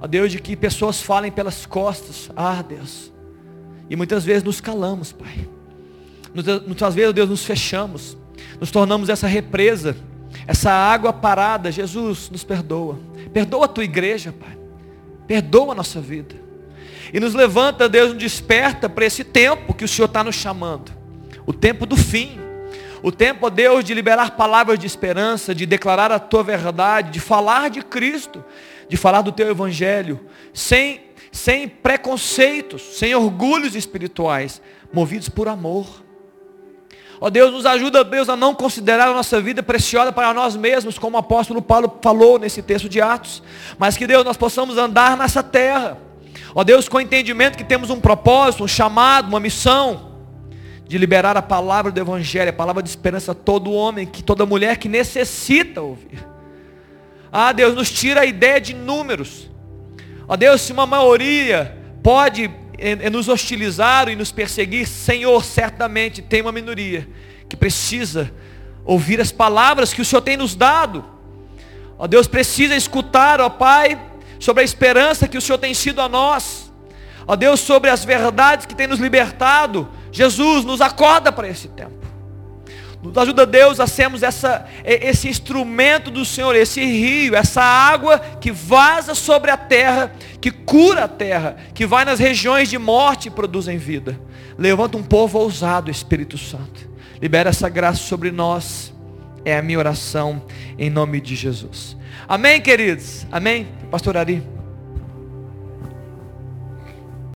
[SPEAKER 1] Ó Deus, de que pessoas falem pelas costas. Ah, Deus. E muitas vezes nos calamos, Pai. Muitas vezes, Deus, nos fechamos. Nos tornamos essa represa. Essa água parada. Jesus, nos perdoa. Perdoa a tua igreja, Pai. Perdoa a nossa vida. E nos levanta, Deus, nos desperta para esse tempo que o Senhor está nos chamando. O tempo do fim. O tempo, ó Deus, de liberar palavras de esperança, de declarar a tua verdade, de falar de Cristo, de falar do teu evangelho, sem, sem preconceitos, sem orgulhos espirituais, movidos por amor. Ó Deus, nos ajuda, Deus, a não considerar a nossa vida preciosa para nós mesmos, como o apóstolo Paulo falou nesse texto de Atos, mas que Deus, nós possamos andar nessa terra. Ó Deus, com o entendimento que temos um propósito, um chamado, uma missão, de liberar a palavra do Evangelho, a palavra de esperança a todo homem, que toda mulher que necessita ouvir. Ah, Deus, nos tira a ideia de números. Ó Deus, se uma maioria pode eh, nos hostilizar e nos perseguir, Senhor, certamente tem uma minoria que precisa ouvir as palavras que o Senhor tem nos dado. Ó Deus, precisa escutar, ó Pai, sobre a esperança que o Senhor tem sido a nós. Ó Deus, sobre as verdades que tem nos libertado Jesus nos acorda para esse tempo. Nos ajuda Deus a sermos essa, esse instrumento do Senhor, esse rio, essa água que vaza sobre a terra, que cura a terra, que vai nas regiões de morte e produzem vida. Levanta um povo ousado, Espírito Santo. Libera essa graça sobre nós. É a minha oração em nome de Jesus. Amém, queridos? Amém? Pastor Ari.